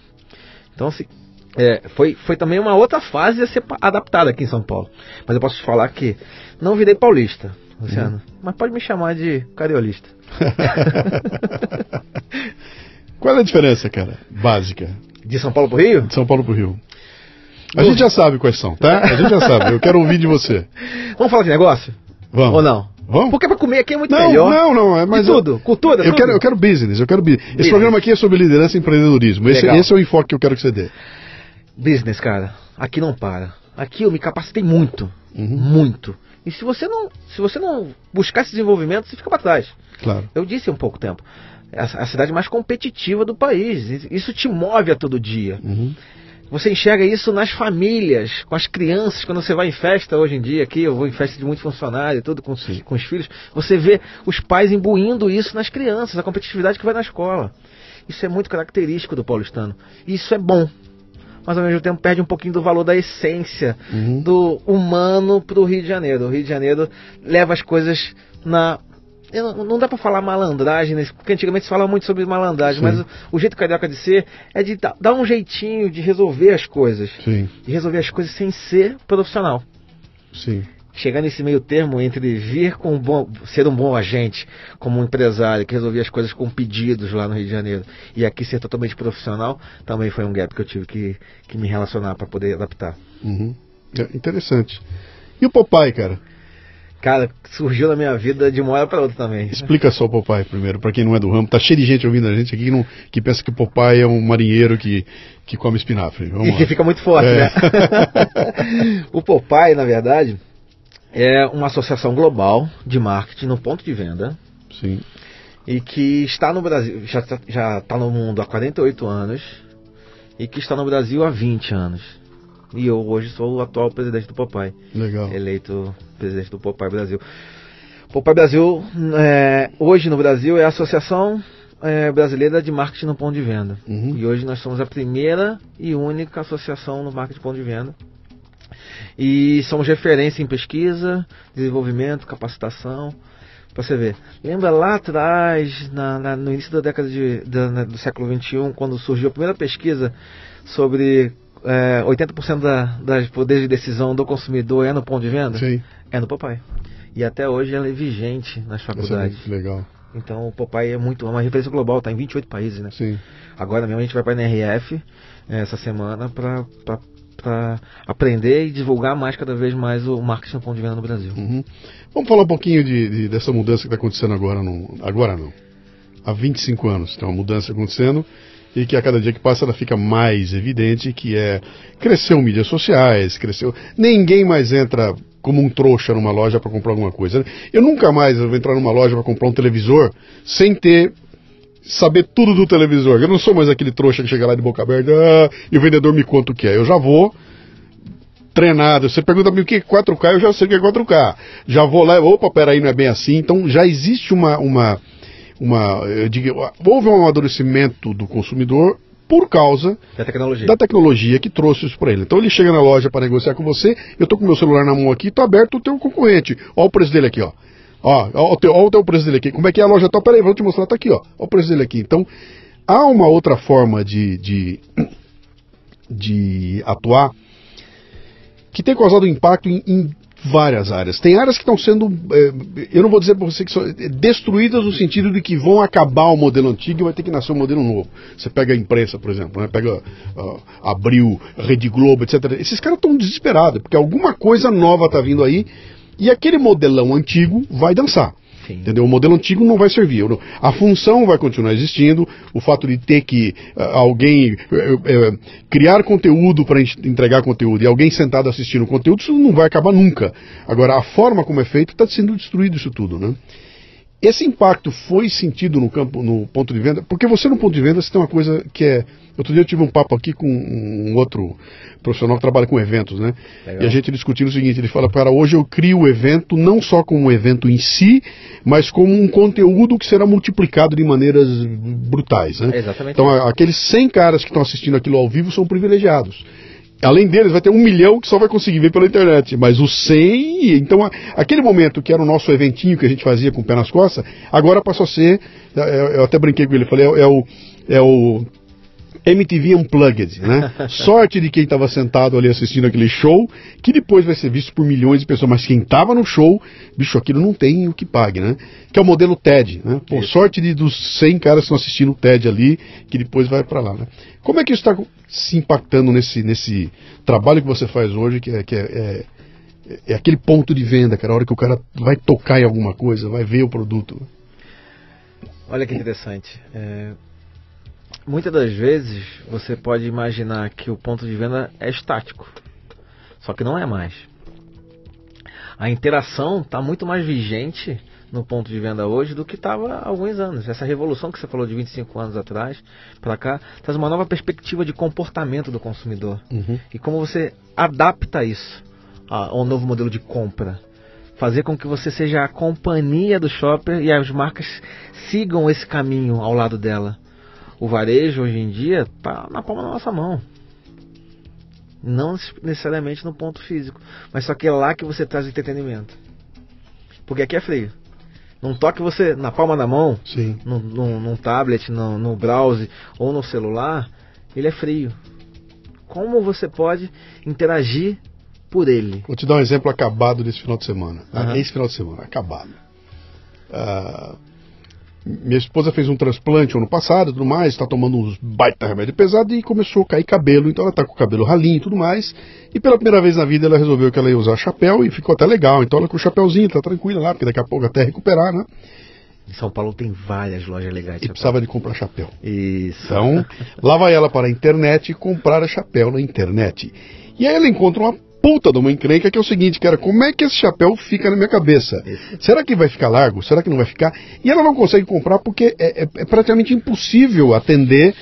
Então, assim, é, foi, foi também uma outra fase a ser adaptada aqui em São Paulo. Mas eu posso te falar que não virei paulista, Luciano. Mas pode me chamar de cariolista. Qual é a diferença, cara? Básica. De São Paulo pro Rio? De São Paulo pro Rio. A gente já sabe quais são, tá? A gente já sabe. Eu quero ouvir de você. Vamos falar de negócio? Vamos. Ou não? Vamos? Porque pra comer aqui é muito Não, melhor. não, não. É, De tudo, cultura, eu tudo. quero, eu quero business, eu quero business. Esse Business. programa aqui é sobre liderança e empreendedorismo. Esse, esse é o enfoque que eu quero que você dê. Business, cara, aqui não para. Aqui eu me capacitei muito, Uhum. muito. E se você não, se você não buscar esse desenvolvimento, você fica para trás. Claro. Eu disse há um pouco tempo. É a, a cidade mais competitiva do país. Isso te move a todo dia. Uhum. Você enxerga isso nas famílias, com as crianças, quando você vai em festa hoje em dia, aqui eu vou em festa de muito funcionário e tudo com, Sim. com os filhos, você vê os pais imbuindo isso nas crianças, a competitividade que vai na escola. Isso é muito característico do paulistano. E isso é bom. Mas ao mesmo tempo perde um pouquinho do valor da essência Uhum. do humano pro Rio de Janeiro. O Rio de Janeiro leva as coisas na. não- Não dá pra falar malandragem, né? porque antigamente se falava muito sobre malandragem, Sim. mas o, o jeito carioca de ser é de dar, dar um jeitinho de resolver as coisas. Sim, De resolver as coisas sem ser profissional. sim. Chegar nesse meio termo entre vir com um bom, ser um bom agente, como um empresário que resolvia as coisas com pedidos lá no Rio de Janeiro, e aqui ser totalmente profissional, também foi um gap que eu tive que, que me relacionar para poder adaptar. Uhum. É interessante. E o Popeye, cara? Cara, surgiu na minha vida de uma hora para outra também. Explica só o Popeye primeiro, pra quem não é do ramo. Tá cheio de gente ouvindo a gente aqui que, não, que pensa que o Popeye é um marinheiro que, que come espinafre. Vamos E lá. que fica muito forte, É. né? o Popeye, na verdade, é uma associação global de marketing no ponto de venda Sim. e que está no Brasil, já está já tá no mundo há 48 anos e que está no Brasil há 20 anos. E eu hoje sou o atual presidente do Popeye, Legal. eleito presidente do Popeye Brasil. Popeye Brasil, é, hoje no Brasil, é a Associação é, Brasileira de Marketing no Ponto de Venda. Uhum. E hoje nós somos a primeira e única associação no marketing ponto de venda. E somos referência em pesquisa, desenvolvimento, capacitação. Pra você ver. Lembra lá atrás, na- na- no início da década de, da- na- do século XXI, quando surgiu a primeira pesquisa sobre é, 80% da, das poderes de decisão do consumidor é no ponto de venda? Sim. É no Popeye. E até hoje ela é vigente nas faculdades. Essa é legal. Então o Popeye é muito é uma referência global, está em 28 países, né? Sim. Agora mesmo a gente vai para a NRF eh, essa semana para aprender e divulgar mais cada vez mais o marketing ponto de venda no Brasil. Uhum. Vamos falar um pouquinho de, de- dessa mudança que está acontecendo agora. No, agora não. Há 25 anos tem uma mudança acontecendo e que a cada dia que passa ela fica mais evidente que é cresceu mídias sociais, cresceu. Ninguém mais entra como um trouxa numa loja para comprar alguma coisa. né? Eu nunca mais vou entrar numa loja para comprar um televisor sem ter saber tudo do televisor. Eu não sou mais aquele trouxa que chega lá de boca aberta ah, e o vendedor me conta o que é. Eu já vou treinado. Você pergunta para mim o que é 4K, eu já sei o que é 4K. Já vou lá, opa, peraí, não é bem assim. Então já existe uma. uma, uma eu digo, houve um amadurecimento do consumidor por causa Da tecnologia. da tecnologia que trouxe isso para ele. Então ele chega na loja para negociar com você, eu tô com meu celular na mão aqui, tô aberto o teu concorrente. Ó o preço dele aqui, ó. Ó, ó, o teu, ó o preço dele aqui. Como é que é a loja tal? Peraí, vou te mostrar, tá aqui, ó. Ó o preço dele aqui. Então, há uma outra forma de, de, de atuar que tem causado impacto em, em várias áreas. Tem áreas que estão sendo, eh, eu não vou dizer para você que são eh, destruídas no sentido de que vão acabar o modelo antigo e vai ter que nascer um modelo novo. Você pega a imprensa, por exemplo, né? pega ah, Abril, Rede Globo, etc. Esses caras estão desesperados, porque alguma coisa nova está vindo aí e aquele modelão antigo vai dançar. Sim. Entendeu? O modelo antigo não vai servir. A função vai continuar existindo. O fato de ter que ah, alguém eh, eh, criar conteúdo para entregar conteúdo e alguém sentado assistindo o conteúdo, isso não vai acabar nunca. Agora, a forma como é feito está sendo destruído isso tudo, né? Esse impacto foi sentido no campo, no ponto de venda? Porque você no ponto de venda você tem uma coisa que é. Outro dia eu tive um papo aqui com um outro profissional que trabalha com eventos, né? Legal. E a gente discutindo o seguinte, ele fala, cara, hoje eu crio o evento não só como um evento em si, mas como um conteúdo que será multiplicado de maneiras brutais, né? exatamente. Então aqueles 100 caras que estão assistindo aquilo ao vivo são privilegiados. Além deles, vai ter um milhão que só vai conseguir ver pela internet. Mas os 100. Então, a, aquele momento que era o nosso eventinho que a gente fazia com o pé nas costas, agora passou a ser. É, eu até brinquei com ele, falei, é, é o. É o MTV Unplugged, né? Sorte de quem estava sentado ali assistindo aquele show, que depois vai ser visto por milhões de pessoas, mas quem estava no show, bicho, aquilo não tem o que pague, né? Que é o modelo TED, né? Pô, sorte de, dos 100 caras que estão assistindo o TED ali, que depois vai para lá, né? Como é que isso está se impactando nesse, nesse trabalho que você faz hoje, que é, que é, é, é aquele ponto de venda, cara, a hora que o cara vai tocar em alguma coisa, vai ver o produto? Olha que interessante. É, muitas das vezes você pode imaginar que o ponto de venda é estático, só que não é mais. A interação está muito mais vigente no ponto de venda hoje do que estava há alguns anos. Essa revolução que você falou de 25 anos atrás para cá traz uma nova perspectiva de comportamento do consumidor uhum. e como você adapta isso a um novo modelo de compra. Fazer com que você seja a companhia do shopper e as marcas sigam esse caminho ao lado dela o varejo hoje em dia está na palma da nossa mão. Não necessariamente no ponto físico, mas só que é lá que você traz entretenimento. Porque aqui é frio. Num toque você na palma da mão, Sim. Num, num, num tablet, no, no browser ou no celular, ele é frio. Como você pode interagir por ele? Vou te dar um exemplo acabado desse final de semana. Uhum. Esse final de semana, acabado. Uh, minha esposa fez um transplante ano passado tudo mais, está tomando uns baita remédio pesado e começou a cair cabelo, então ela está com o cabelo ralinho e tudo mais. E pela primeira vez na vida ela resolveu que ela ia usar chapéu e ficou até legal. Então ela com o chapéuzinho, tá tranquila lá, porque daqui a pouco até recuperar, né? Em São Paulo tem várias lojas legais. E precisava de comprar chapéu. Isso. Então, lá vai ela para a internet e comprar a chapéu na internet. E aí ela encontra uma puta de uma encrenca que é o seguinte, cara, como é que esse chapéu fica na minha cabeça? Será que vai ficar largo? Será que não vai ficar? E ela não consegue comprar porque é, é, é praticamente impossível atender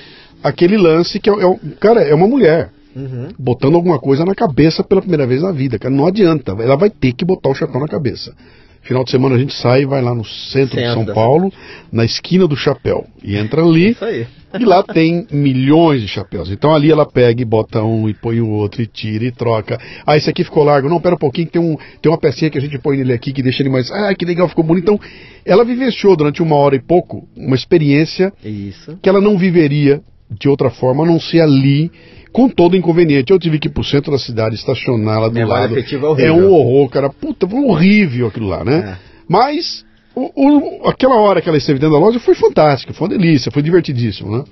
aquele lance que é, é cara, é uma mulher. Uhum. Botando alguma coisa na cabeça pela primeira vez na vida, cara. Não adianta, ela vai ter que botar o chapéu na cabeça. Final de semana a gente sai e vai lá no centro, centro de São Paulo, na esquina do chapéu. E entra ali. Isso aí. E lá tem milhões de chapéus. Então ali ela pega e bota um e põe o outro e tira e troca. Ah, esse aqui ficou largo. Não, pera um pouquinho que tem, um, tem uma pecinha que a gente põe nele aqui que deixa ele mais. Ah, que legal, ficou bonito. Então ela vivenciou durante uma hora e pouco uma experiência Isso. que ela não viveria de outra forma a não ser ali com todo inconveniente. Eu tive que ir pro centro da cidade, estacionar lá do Memória lado. É, é um horror, cara. Puta, foi horrível aquilo lá, né? É. Mas o, o, aquela hora que ela esteve dentro da loja foi fantástica, foi uma delícia, foi divertidíssimo, né?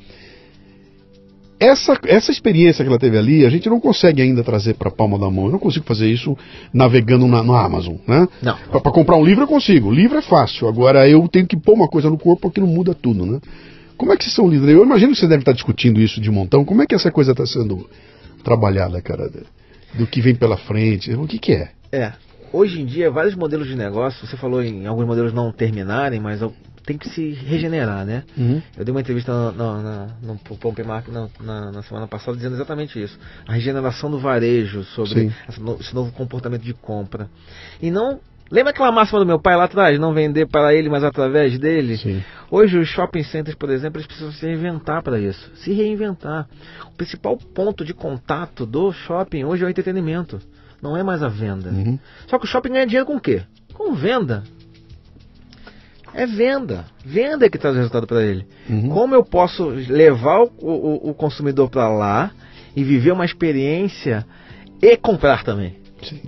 Essa, essa experiência que ela teve ali, a gente não consegue ainda trazer para a palma da mão. Eu não consigo fazer isso navegando na, no Amazon, né? Não. Para comprar um livro eu consigo. O livro é fácil. Agora eu tenho que pôr uma coisa no corpo porque não muda tudo, né? Como é que vocês são líderes? Eu imagino que você deve estar discutindo isso de montão. Como é que essa coisa está sendo trabalhada, cara? Do que vem pela frente? O que, que é? É. Hoje em dia, vários modelos de negócio, você falou em alguns modelos não terminarem, mas tem que se regenerar, né? Uhum. Eu dei uma entrevista no, Pompe Mark na, na, na, semana passada dizendo exatamente isso. A regeneração do varejo, sobre esse novo comportamento de compra. E não Lembra aquela máxima do meu pai lá atrás? Não vender para ele, mas através dele? Sim. Hoje os shopping centers, por exemplo, eles precisam se reinventar para isso. Se reinventar. O principal ponto de contato do shopping hoje é o entretenimento. Não é mais a venda. Uhum. Só que o shopping ganha dinheiro com o quê? Com venda. É venda. Venda é que traz resultado para ele. Uhum. Como eu posso levar o, o, o consumidor para lá e viver uma experiência e comprar também? Sim.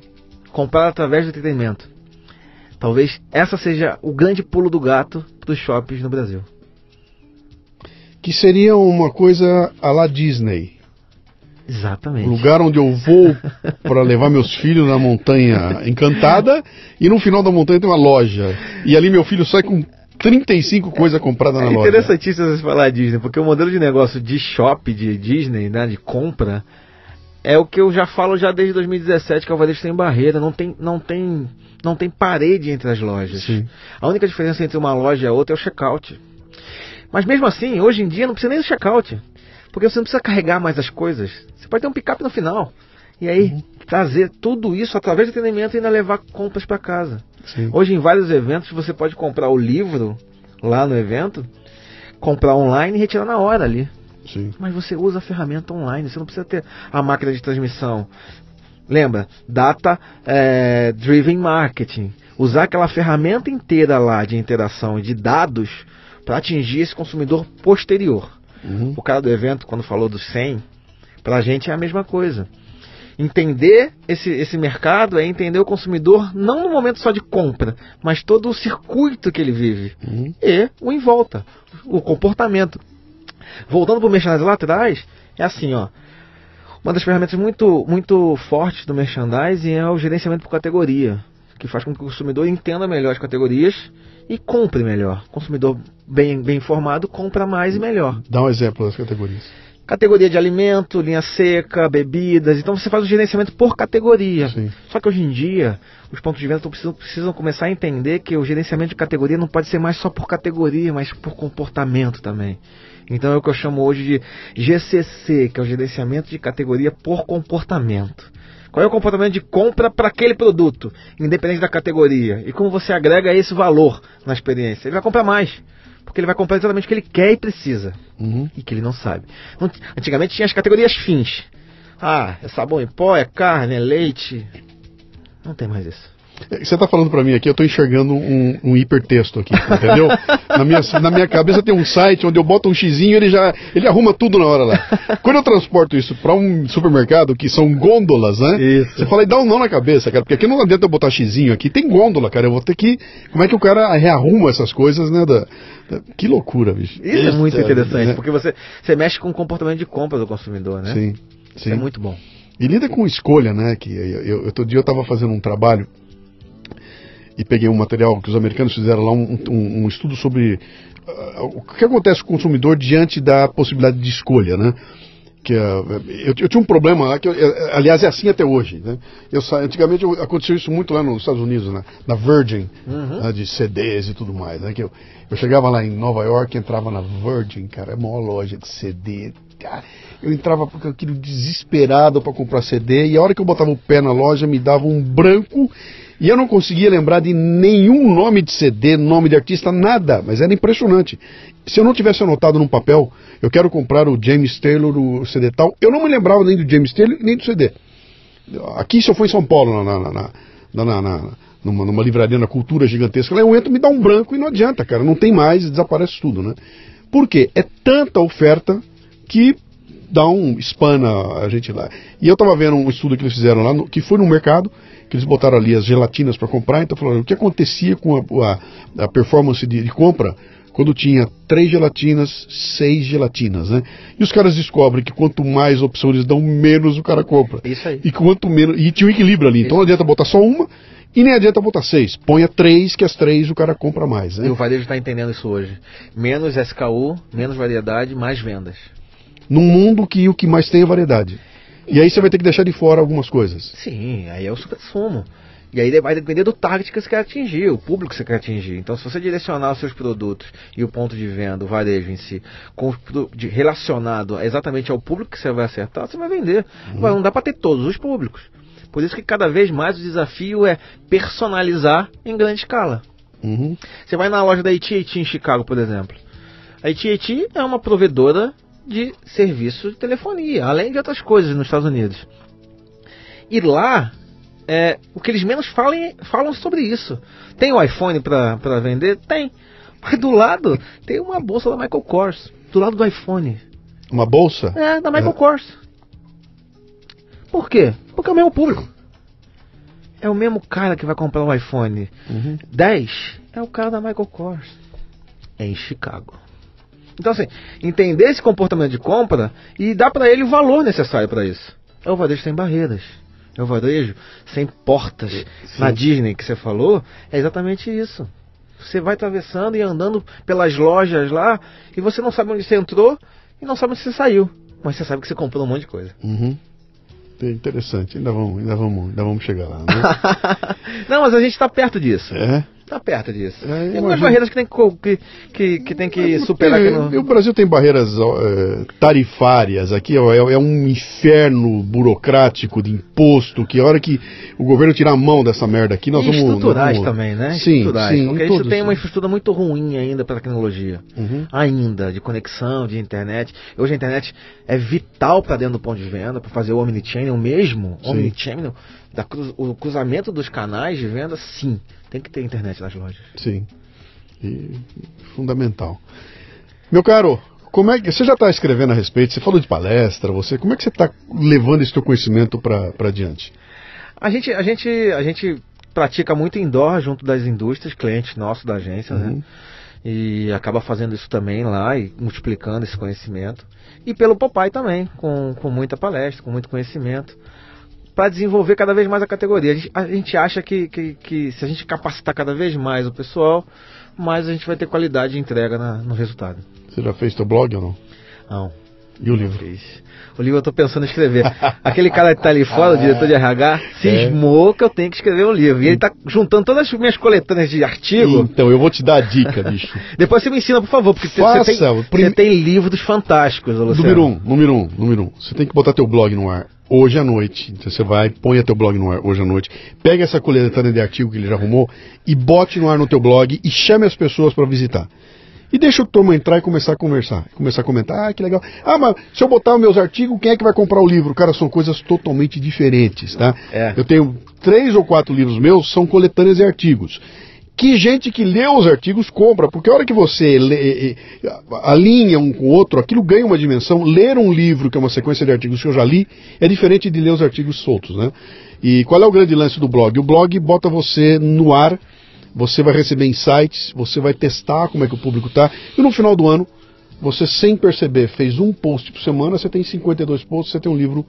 Comprar através do entretenimento. Talvez essa seja o grande pulo do gato dos shoppings no Brasil. Que seria uma coisa a la Disney. Exatamente. Lugar onde eu vou para levar meus filhos na montanha encantada e no final da montanha tem uma loja. E ali meu filho sai com 35 coisas compradas na é loja. É interessantíssimo você falar Disney, porque o modelo de negócio de shopping de Disney, né, de compra, é o que eu já falo já desde 2017 que o varejo tem barreira, não tem, não tem, não tem parede entre as lojas. Sim. A única diferença entre uma loja e a outra é o checkout. Mas mesmo assim, hoje em dia não precisa nem do checkout, porque você não precisa carregar mais as coisas. Você pode ter um picape no final. E aí uhum. trazer tudo isso através do atendimento e ainda levar compras para casa. Sim. Hoje em vários eventos você pode comprar o livro lá no evento, comprar online e retirar na hora ali. Sim. Mas você usa a ferramenta online, você não precisa ter a máquina de transmissão. Lembra? Data é, Driven Marketing. Usar aquela ferramenta inteira lá de interação e de dados para atingir esse consumidor posterior. Uhum. O cara do evento, quando falou dos 100, para a gente é a mesma coisa. Entender esse, esse mercado é entender o consumidor não no momento só de compra, mas todo o circuito que ele vive uhum. e o em volta, o comportamento. Voltando para o merchandising lá atrás, é assim, ó. Uma das ferramentas muito, muito fortes do merchandising é o gerenciamento por categoria, que faz com que o consumidor entenda melhor as categorias e compre melhor. O consumidor bem, bem informado compra mais e melhor. Dá um exemplo das categorias. Categoria de alimento, linha seca, bebidas. Então você faz o gerenciamento por categoria. Sim. Só que hoje em dia, os pontos de venda precisam, precisam começar a entender que o gerenciamento de categoria não pode ser mais só por categoria, mas por comportamento também. Então é o que eu chamo hoje de GCC, que é o gerenciamento de categoria por comportamento. Qual é o comportamento de compra para aquele produto, independente da categoria? E como você agrega esse valor na experiência? Ele vai comprar mais. Porque ele vai comprar exatamente o que ele quer e precisa. Uhum. E que ele não sabe. Antigamente tinha as categorias fins. Ah, é sabão em pó, é carne, é leite. Não tem mais isso. Você está falando para mim aqui, eu estou enxergando um, um, hipertexto aqui, entendeu? na, minha, na minha cabeça tem um site onde eu boto um xizinho ele já ele arruma tudo na hora lá. Quando eu transporto isso para um supermercado, que são gôndolas, né? Isso. Você fala e dá um não na cabeça, cara, porque aqui não adianta eu botar xizinho aqui, tem gôndola, cara. Eu vou ter que. Como é que o cara rearruma essas coisas, né? Da, da... Que loucura, bicho. Isso, é muito interessante, é. porque você, você mexe com o comportamento de compra do consumidor, né? Sim. Isso sim. é muito bom. E lida com escolha, né? Que eu, eu, outro dia eu estava fazendo um trabalho e peguei um material que os americanos fizeram lá, um, um, um estudo sobre uh, o que acontece com o consumidor diante da possibilidade de escolha, né? que uh, eu, eu, tinha um problema lá que eu, aliás é assim até hoje né eu antigamente eu, aconteceu isso muito lá nos Estados Unidos né? na Virgin uhum. né? de CDs e tudo mais né que eu, eu chegava lá em Nova York entrava na Virgin cara é a maior loja de CD cara eu entrava com aquilo desesperado para comprar CD e a hora que eu botava o pé na loja me dava um branco e eu não conseguia lembrar de nenhum nome de CD, nome de artista, nada, mas era impressionante. Se eu não tivesse anotado num papel, eu quero comprar o James Taylor, o CD tal, eu não me lembrava nem do James Taylor, nem do CD. Aqui, eu for em São Paulo, na, na, na, na numa, numa, livraria na cultura gigantesca, lá eu entro, me dá um branco e não adianta, cara, não tem mais, desaparece tudo, né? Por quê? É tanta oferta que dá um espana a gente lá. E eu estava vendo um estudo que eles fizeram lá, no, que foi no mercado, que eles botaram ali as gelatinas para comprar, então falaram o que acontecia com a, a, a performance de, de, compra quando tinha três gelatinas, seis gelatinas, né? E os caras descobrem que quanto mais opções eles dão, menos o cara compra. Isso aí. E quanto menos. E tinha um equilíbrio ali. Então Isso. Então não adianta botar só uma e nem adianta botar seis. Ponha três, que as três o cara compra mais. Né? E o varejo está entendendo isso hoje. Menos SKU, menos variedade, mais vendas. Num mundo que o que mais tem é variedade. E aí você vai ter que deixar de fora algumas coisas. Sim, aí é o super-sumo. E aí vai depender do target que você quer atingir, o público que você quer atingir. Então, se você direcionar os seus produtos e o ponto de venda, o varejo em si, com, de, relacionado exatamente ao público que você vai acertar, você vai vender. Uhum. Não dá para ter todos os públicos. Por isso que cada vez mais o desafio é personalizar em grande escala. Uhum. Você vai na loja da AT&T em Chicago, por exemplo. A AT&T é uma provedora de serviço de telefonia, além de outras coisas nos Estados Unidos. E lá, é, o que eles menos falam, falam sobre isso. Tem o iPhone para vender? Tem. Mas do lado tem uma bolsa da Michael Kors. Do lado do iPhone. Uma bolsa? É, da Michael é. Kors. Por quê? Porque é o mesmo público. É o mesmo cara que vai comprar um iPhone uhum. 10. É o cara da Michael Kors. É em Chicago. Então, assim, entender esse comportamento de compra e dar para ele o valor necessário para isso. É o varejo sem barreiras. É o varejo sem portas. Sim. Na Disney que você falou, é exatamente isso. Você vai atravessando e andando pelas lojas lá e você não sabe onde você entrou e não sabe onde você saiu. Mas você sabe que você comprou um monte de coisa. Uhum. interessante. Ainda vamos, ainda vamos, ainda vamos chegar lá. Né? Não, mas a gente está perto disso. É? Está perto disso. É, tem algumas barreiras que tem que, que, que, tem que superar. É, no... O Brasil tem barreiras é, tarifárias. Aqui é, é, um inferno burocrático de imposto. Que a hora que o governo tirar a mão dessa merda aqui, nós e vamos. Estruturais vamos... também, né? Sim, estruturais, sim. Porque a gente tem uma infraestrutura muito ruim ainda para tecnologia. Uhum. Ainda, de conexão, de internet. Hoje a internet é vital para dentro do ponto de venda, para fazer o omnichannel mesmo. Sim. Omnichannel, da cruz, o cruzamento dos canais de venda, sim. Tem que ter internet nas lojas. Sim. E, fundamental. Meu caro, como é que você já está escrevendo a respeito? Você falou de palestra, você como é que você está levando esse teu conhecimento para adiante? A gente, a gente, a gente pratica muito indoor junto das indústrias, clientes nossos da agência, né? uhum. né? E acaba fazendo isso também lá e multiplicando esse conhecimento. E pelo papai também, com, com muita palestra, com muito conhecimento para desenvolver cada vez mais a categoria. A gente, a gente acha que, que, que, se a gente capacitar cada vez mais o pessoal, mais a gente vai ter qualidade de entrega na, no resultado. Você já fez teu blog ou não? Não. E o livro? Fiz. O livro eu estou pensando em escrever. Aquele cara que está ali fora, o diretor de RH, cismou é. que eu tenho que escrever um livro. E ele está juntando todas as minhas coletâneas de artigo. Então, eu vou te dar a dica, bicho. Depois você me ensina, por favor, porque Faça, você, tem, prim... você tem livros fantásticos, Luciano. Número um, número um, número um. Você tem que botar teu blog no ar hoje à noite. Então você vai, põe teu blog no ar hoje à noite, pega essa coletânea de artigo que ele já arrumou e bote no ar no teu blog e chame as pessoas para visitar. E deixa o turma entrar e começar a conversar. Começar a comentar, ah, que legal. Ah, mas se eu botar os meus artigos, quem é que vai comprar o livro? Cara, são coisas totalmente diferentes, tá? É. Eu tenho três ou quatro livros meus, são coletâneas de artigos que gente que lê os artigos compra, porque a hora que você lê, alinha um com o outro, aquilo ganha uma dimensão. Ler um livro, que é uma sequência de artigos que eu já li, é diferente de ler os artigos soltos, né? E qual é o grande lance do blog? O blog bota você no ar, você vai receber insights, você vai testar como é que o público está, e no final do ano, você sem perceber fez um post por semana, você tem 52 posts, você tem um livro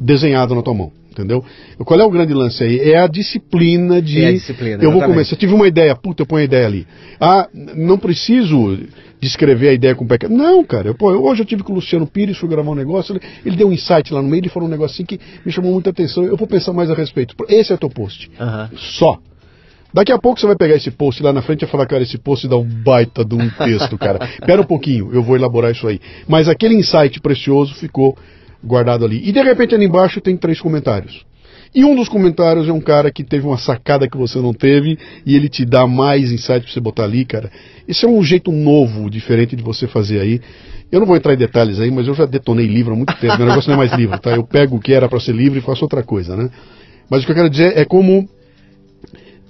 desenhado na tua mão entendeu? Qual é o grande lance aí? É a disciplina de. É a disciplina, eu vou começar. Eu tive uma ideia, puta, eu ponho a ideia ali. Ah, não preciso descrever a ideia com o pé. Não, cara. Eu, pô, hoje eu tive com o Luciano Pires, fui gravar um negócio, ele, ele, deu um insight lá no meio, ele falou um negocinho que me chamou muita atenção. Eu vou pensar mais a respeito. Esse é o teu post. Uhum. Só. Daqui a pouco você vai pegar esse post lá na frente e falar, cara, esse post dá um baita de um texto, cara. Espera um pouquinho, eu vou elaborar isso aí. Mas aquele insight precioso ficou guardado ali. E de repente ali embaixo tem três comentários. E um dos comentários é um cara que teve uma sacada que você não teve e ele te dá mais insight pra você botar ali, cara. Esse é um jeito novo, diferente de você fazer aí. Eu não vou entrar em detalhes aí, mas eu já detonei livro há muito tempo. Meu negócio não é mais livro, tá? Eu pego o que era para ser livro e faço outra coisa, né? Mas o que eu quero dizer é como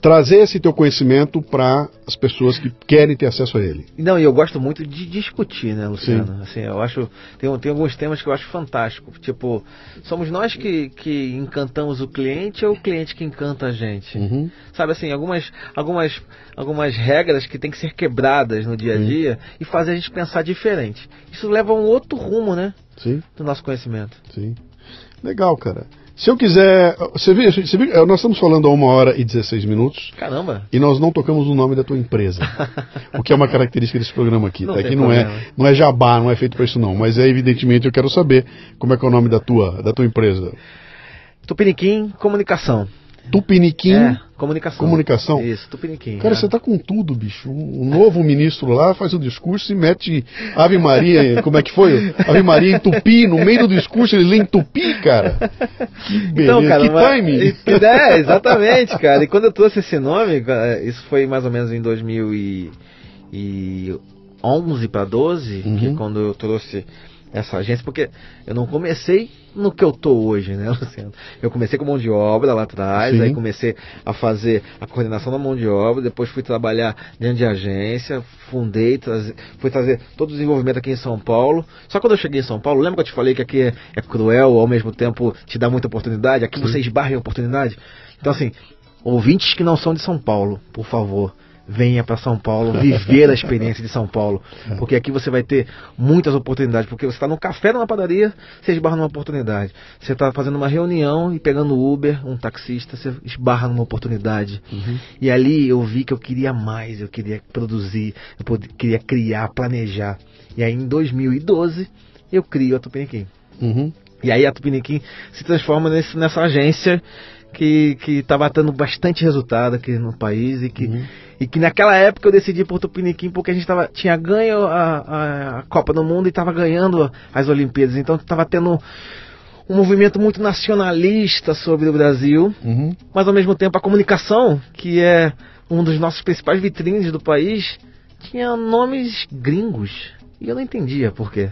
trazer esse teu conhecimento para as pessoas que querem ter acesso a ele. Não, e eu gosto muito de discutir, né, Luciano? Assim, eu acho tem, tem alguns temas que eu acho fantástico. Tipo, somos nós que, que encantamos o cliente ou o cliente que encanta a gente? Uhum. Sabe assim, algumas algumas algumas regras que têm que ser quebradas no dia a dia uhum. e fazer a gente pensar diferente. Isso leva a um outro rumo, né? Sim. Do nosso conhecimento. Sim. Legal, cara. Se eu quiser. Você viu, você viu, nós estamos falando há uma hora e 16 minutos. Caramba! E nós não tocamos o nome da tua empresa. o que é uma característica desse programa aqui. Não tá? Aqui não é, não é jabá, não é feito para isso não. Mas é evidentemente eu quero saber como é que é o nome da tua, da tua empresa. Tupiniquim Comunicação. Tupiniquim. É, comunicação. Comunicação. Isso, Tupiniquim. Cara, é. você tá com tudo, bicho. Um novo ministro lá faz o um discurso e mete Ave Maria, como é que foi? Ave Maria em tupi, no meio do discurso ele lê em tupi, cara. Que beleza, então, cara, que mas, timing. É, exatamente, cara. E quando eu trouxe esse nome, isso foi mais ou menos em 2011 para 12, Uhum. que quando eu trouxe essa agência, porque eu não comecei no que eu tô hoje, né, Luciano? Eu comecei com mão de obra lá atrás, Sim. aí comecei a fazer a coordenação da mão de obra, depois fui trabalhar dentro de agência, fundei, fui trazer todo o desenvolvimento aqui em São Paulo. Só quando eu cheguei em São Paulo, lembra que eu te falei que aqui é, é cruel, ao mesmo tempo te dá muita oportunidade? Aqui Sim. você esbarra em oportunidade. Então, assim, ouvintes que não são de São Paulo, por favor, venha para São Paulo viver a experiência de São Paulo, porque aqui você vai ter muitas oportunidades, porque você está num café numa padaria, você esbarra numa oportunidade. Você está fazendo uma reunião e pegando Uber, um taxista, você esbarra numa oportunidade. Uhum. E ali eu vi que eu queria mais, eu queria produzir, eu queria criar, planejar. E aí em 2012 eu crio a Tupiniquim. Uhum. E aí a Tupiniquim se transforma nesse, nessa agência que estava dando bastante resultado aqui no país e que, uhum. e que naquela época eu decidi por Tupiniquim porque a gente tava, tinha ganho a, a Copa do Mundo e estava ganhando as Olimpíadas. Então estava tendo um movimento muito nacionalista sobre o Brasil, uhum. mas ao mesmo tempo a comunicação, que é um dos nossos principais vitrines do país, tinha nomes gringos. E eu não entendia por quê.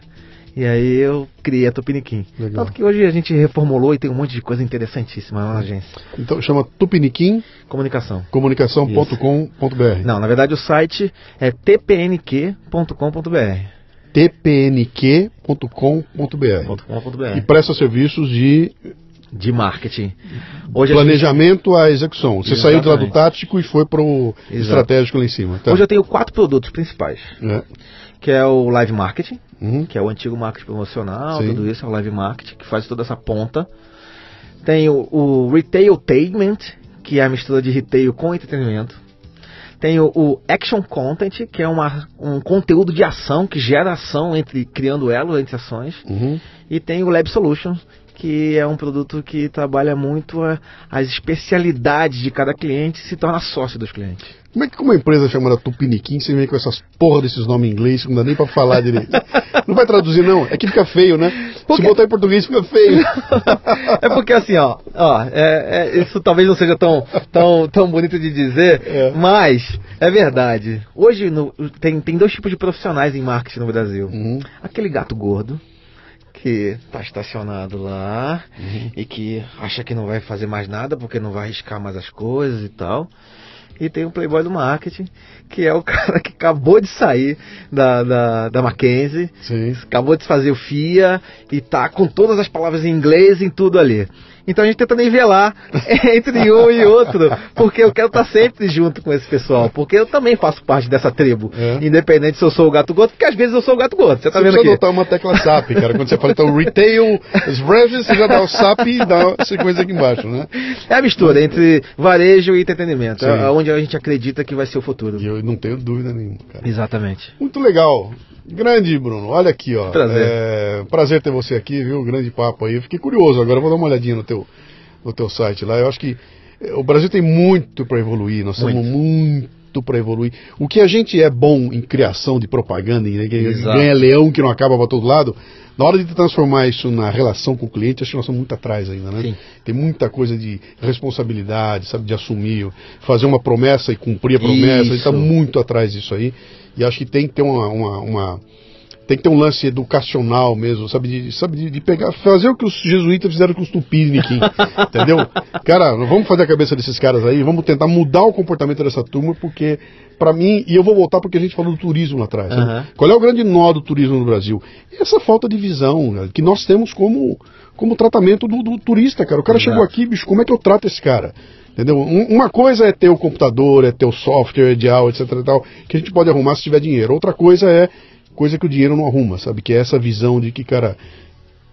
E aí eu criei a Tupiniquim. Legal. Tanto que hoje a gente reformulou e tem um monte de coisa interessantíssima na agência. Então chama Tupiniquim Comunicação. Comunicação.com.br. Não, na verdade o site é tpnq.com.br. tpnq.com.br. E presta serviços de de marketing. Hoje Planejamento à execução. Você Exatamente. saiu lá do tático e foi para o estratégico lá em cima. Tá. Hoje eu tenho quatro produtos principais. É. Que é o live marketing, uhum. que é o antigo marketing promocional, Sim. tudo isso é o live marketing, que faz toda essa ponta. Tem o, o retailtainment, que é a mistura de retail com entretenimento. Tem o, o, Action Content, que é uma, um conteúdo de ação que gera ação entre criando elo entre ações. Uhum. E tem o Lab Solutions, que é um produto que trabalha muito a, as especialidades de cada cliente e se torna sócio dos clientes. Como é que uma empresa chamada Tupiniquim você vem com essas porra desses nomes em inglês que não dá nem pra falar direito? não vai traduzir não, é que fica feio, né? Porque... Se botar em português fica feio. é porque assim, ó, ó é, é, isso talvez não seja tão, tão, tão bonito de dizer, é. mas é verdade. Hoje no, tem, tem dois tipos de profissionais em marketing no Brasil. Uhum. Aquele gato gordo, que está estacionado lá uhum. e que acha que não vai fazer mais nada porque não vai arriscar mais as coisas e tal. E tem o playboy do marketing, que é o cara que acabou de sair da, da, da Mackenzie, Sim. acabou de fazer o FIA e tá com todas as palavras em inglês em tudo ali. Então a gente tenta nivelar entre um e outro, porque eu quero estar sempre junto com esse pessoal, porque eu também faço parte dessa tribo, é. independente se eu sou o gato gordo, porque às vezes eu sou o gato gordo, você tá você vendo aqui. Você adotar uma tecla SAP, cara, quando você fala então retail, as branches, você já dá o SAP e dá a sequência aqui embaixo, né? É a mistura entre varejo e entretenimento, é onde a gente acredita que vai ser o futuro. E eu não tenho dúvida nenhuma, cara. Exatamente. Muito legal. Grande, Bruno. Olha aqui, ó. Prazer. É, prazer ter você aqui, viu? Grande papo aí. Fiquei curioso. Agora vou dar uma olhadinha no teu, no teu site lá. Eu acho que é, o Brasil tem muito para evoluir. Nós muito. estamos muito para evoluir. O que a gente é bom em criação de propaganda, né? ganha leão que não acaba para todo lado. Na hora de transformar isso na relação com o cliente, acho que nós estamos muito atrás ainda, né? Sim. Tem muita coisa de responsabilidade, sabe, de assumir, fazer uma promessa e cumprir a promessa. Isso. A gente está muito atrás disso aí. E acho que tem que ter uma, uma, uma tem que ter um lance educacional mesmo, sabe? De, sabe, de, de pegar, fazer o que os jesuítas fizeram com os tupiniquim, entendeu? Cara, vamos fazer a cabeça desses caras aí, vamos tentar mudar o comportamento dessa turma, porque, para mim, e eu vou voltar porque a gente falou do turismo lá atrás, uhum. Qual é o grande nó do turismo no Brasil? Essa falta de visão né, que nós temos como, como tratamento do, do turista, cara. O cara Exato. chegou aqui, bicho, como é que eu trato esse cara? Entendeu? Uma coisa é ter o computador, é ter o software, ideal, etc. Tal, que a gente pode arrumar se tiver dinheiro. Outra coisa é coisa que o dinheiro não arruma, sabe? Que é essa visão de que, cara,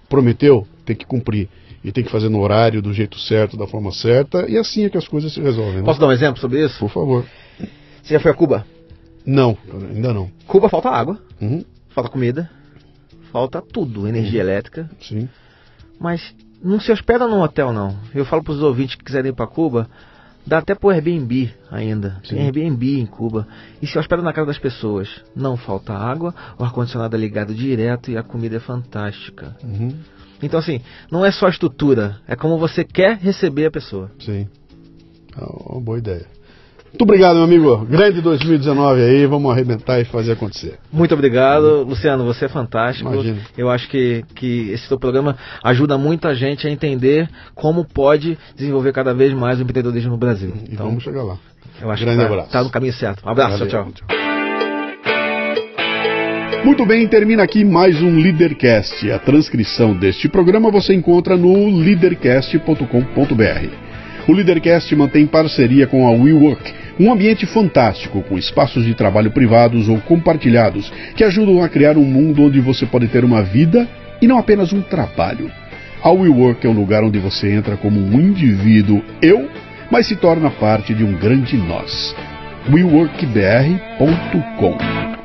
prometeu, tem que cumprir. E tem que fazer no horário, do jeito certo, da forma certa. E assim é que as coisas se resolvem. Né? Posso dar um exemplo sobre isso? Por favor. Você já foi a Cuba? Não, ainda não. Cuba falta água, uhum. falta comida, falta tudo, energia uhum. elétrica. Sim. Mas não se hospeda num hotel, não. Eu falo para os ouvintes que quiserem ir para Cuba, dá até pro Airbnb ainda. Sim. Tem Airbnb em Cuba. E se hospeda na casa das pessoas. Não falta água, o ar-condicionado é ligado direto e a comida é fantástica. Uhum. Então, assim, não é só a estrutura, é como você quer receber a pessoa. Sim. É uma boa ideia. Muito obrigado, meu amigo. Grande 2019 aí, vamos arrebentar e fazer acontecer. Muito obrigado, Luciano, você é fantástico. Imagina. Eu acho que, que esse seu programa ajuda muita gente a entender como pode desenvolver cada vez mais o empreendedorismo no Brasil. E então, vamos chegar lá. Eu acho Grande que tá, abraço. tá no caminho certo. Um abraço, Valeu. tchau, tchau. Muito bem, termina aqui mais um Leadercast. A transcrição deste programa você encontra no leadercast.com.br. O Leadercast mantém parceria com a WeWork um ambiente fantástico, com espaços de trabalho privados ou compartilhados, que ajudam a criar um mundo onde você pode ter uma vida e não apenas um trabalho. A WeWork é um lugar onde você entra como um indivíduo eu, mas se torna parte de um grande nós. WeWorkBR.com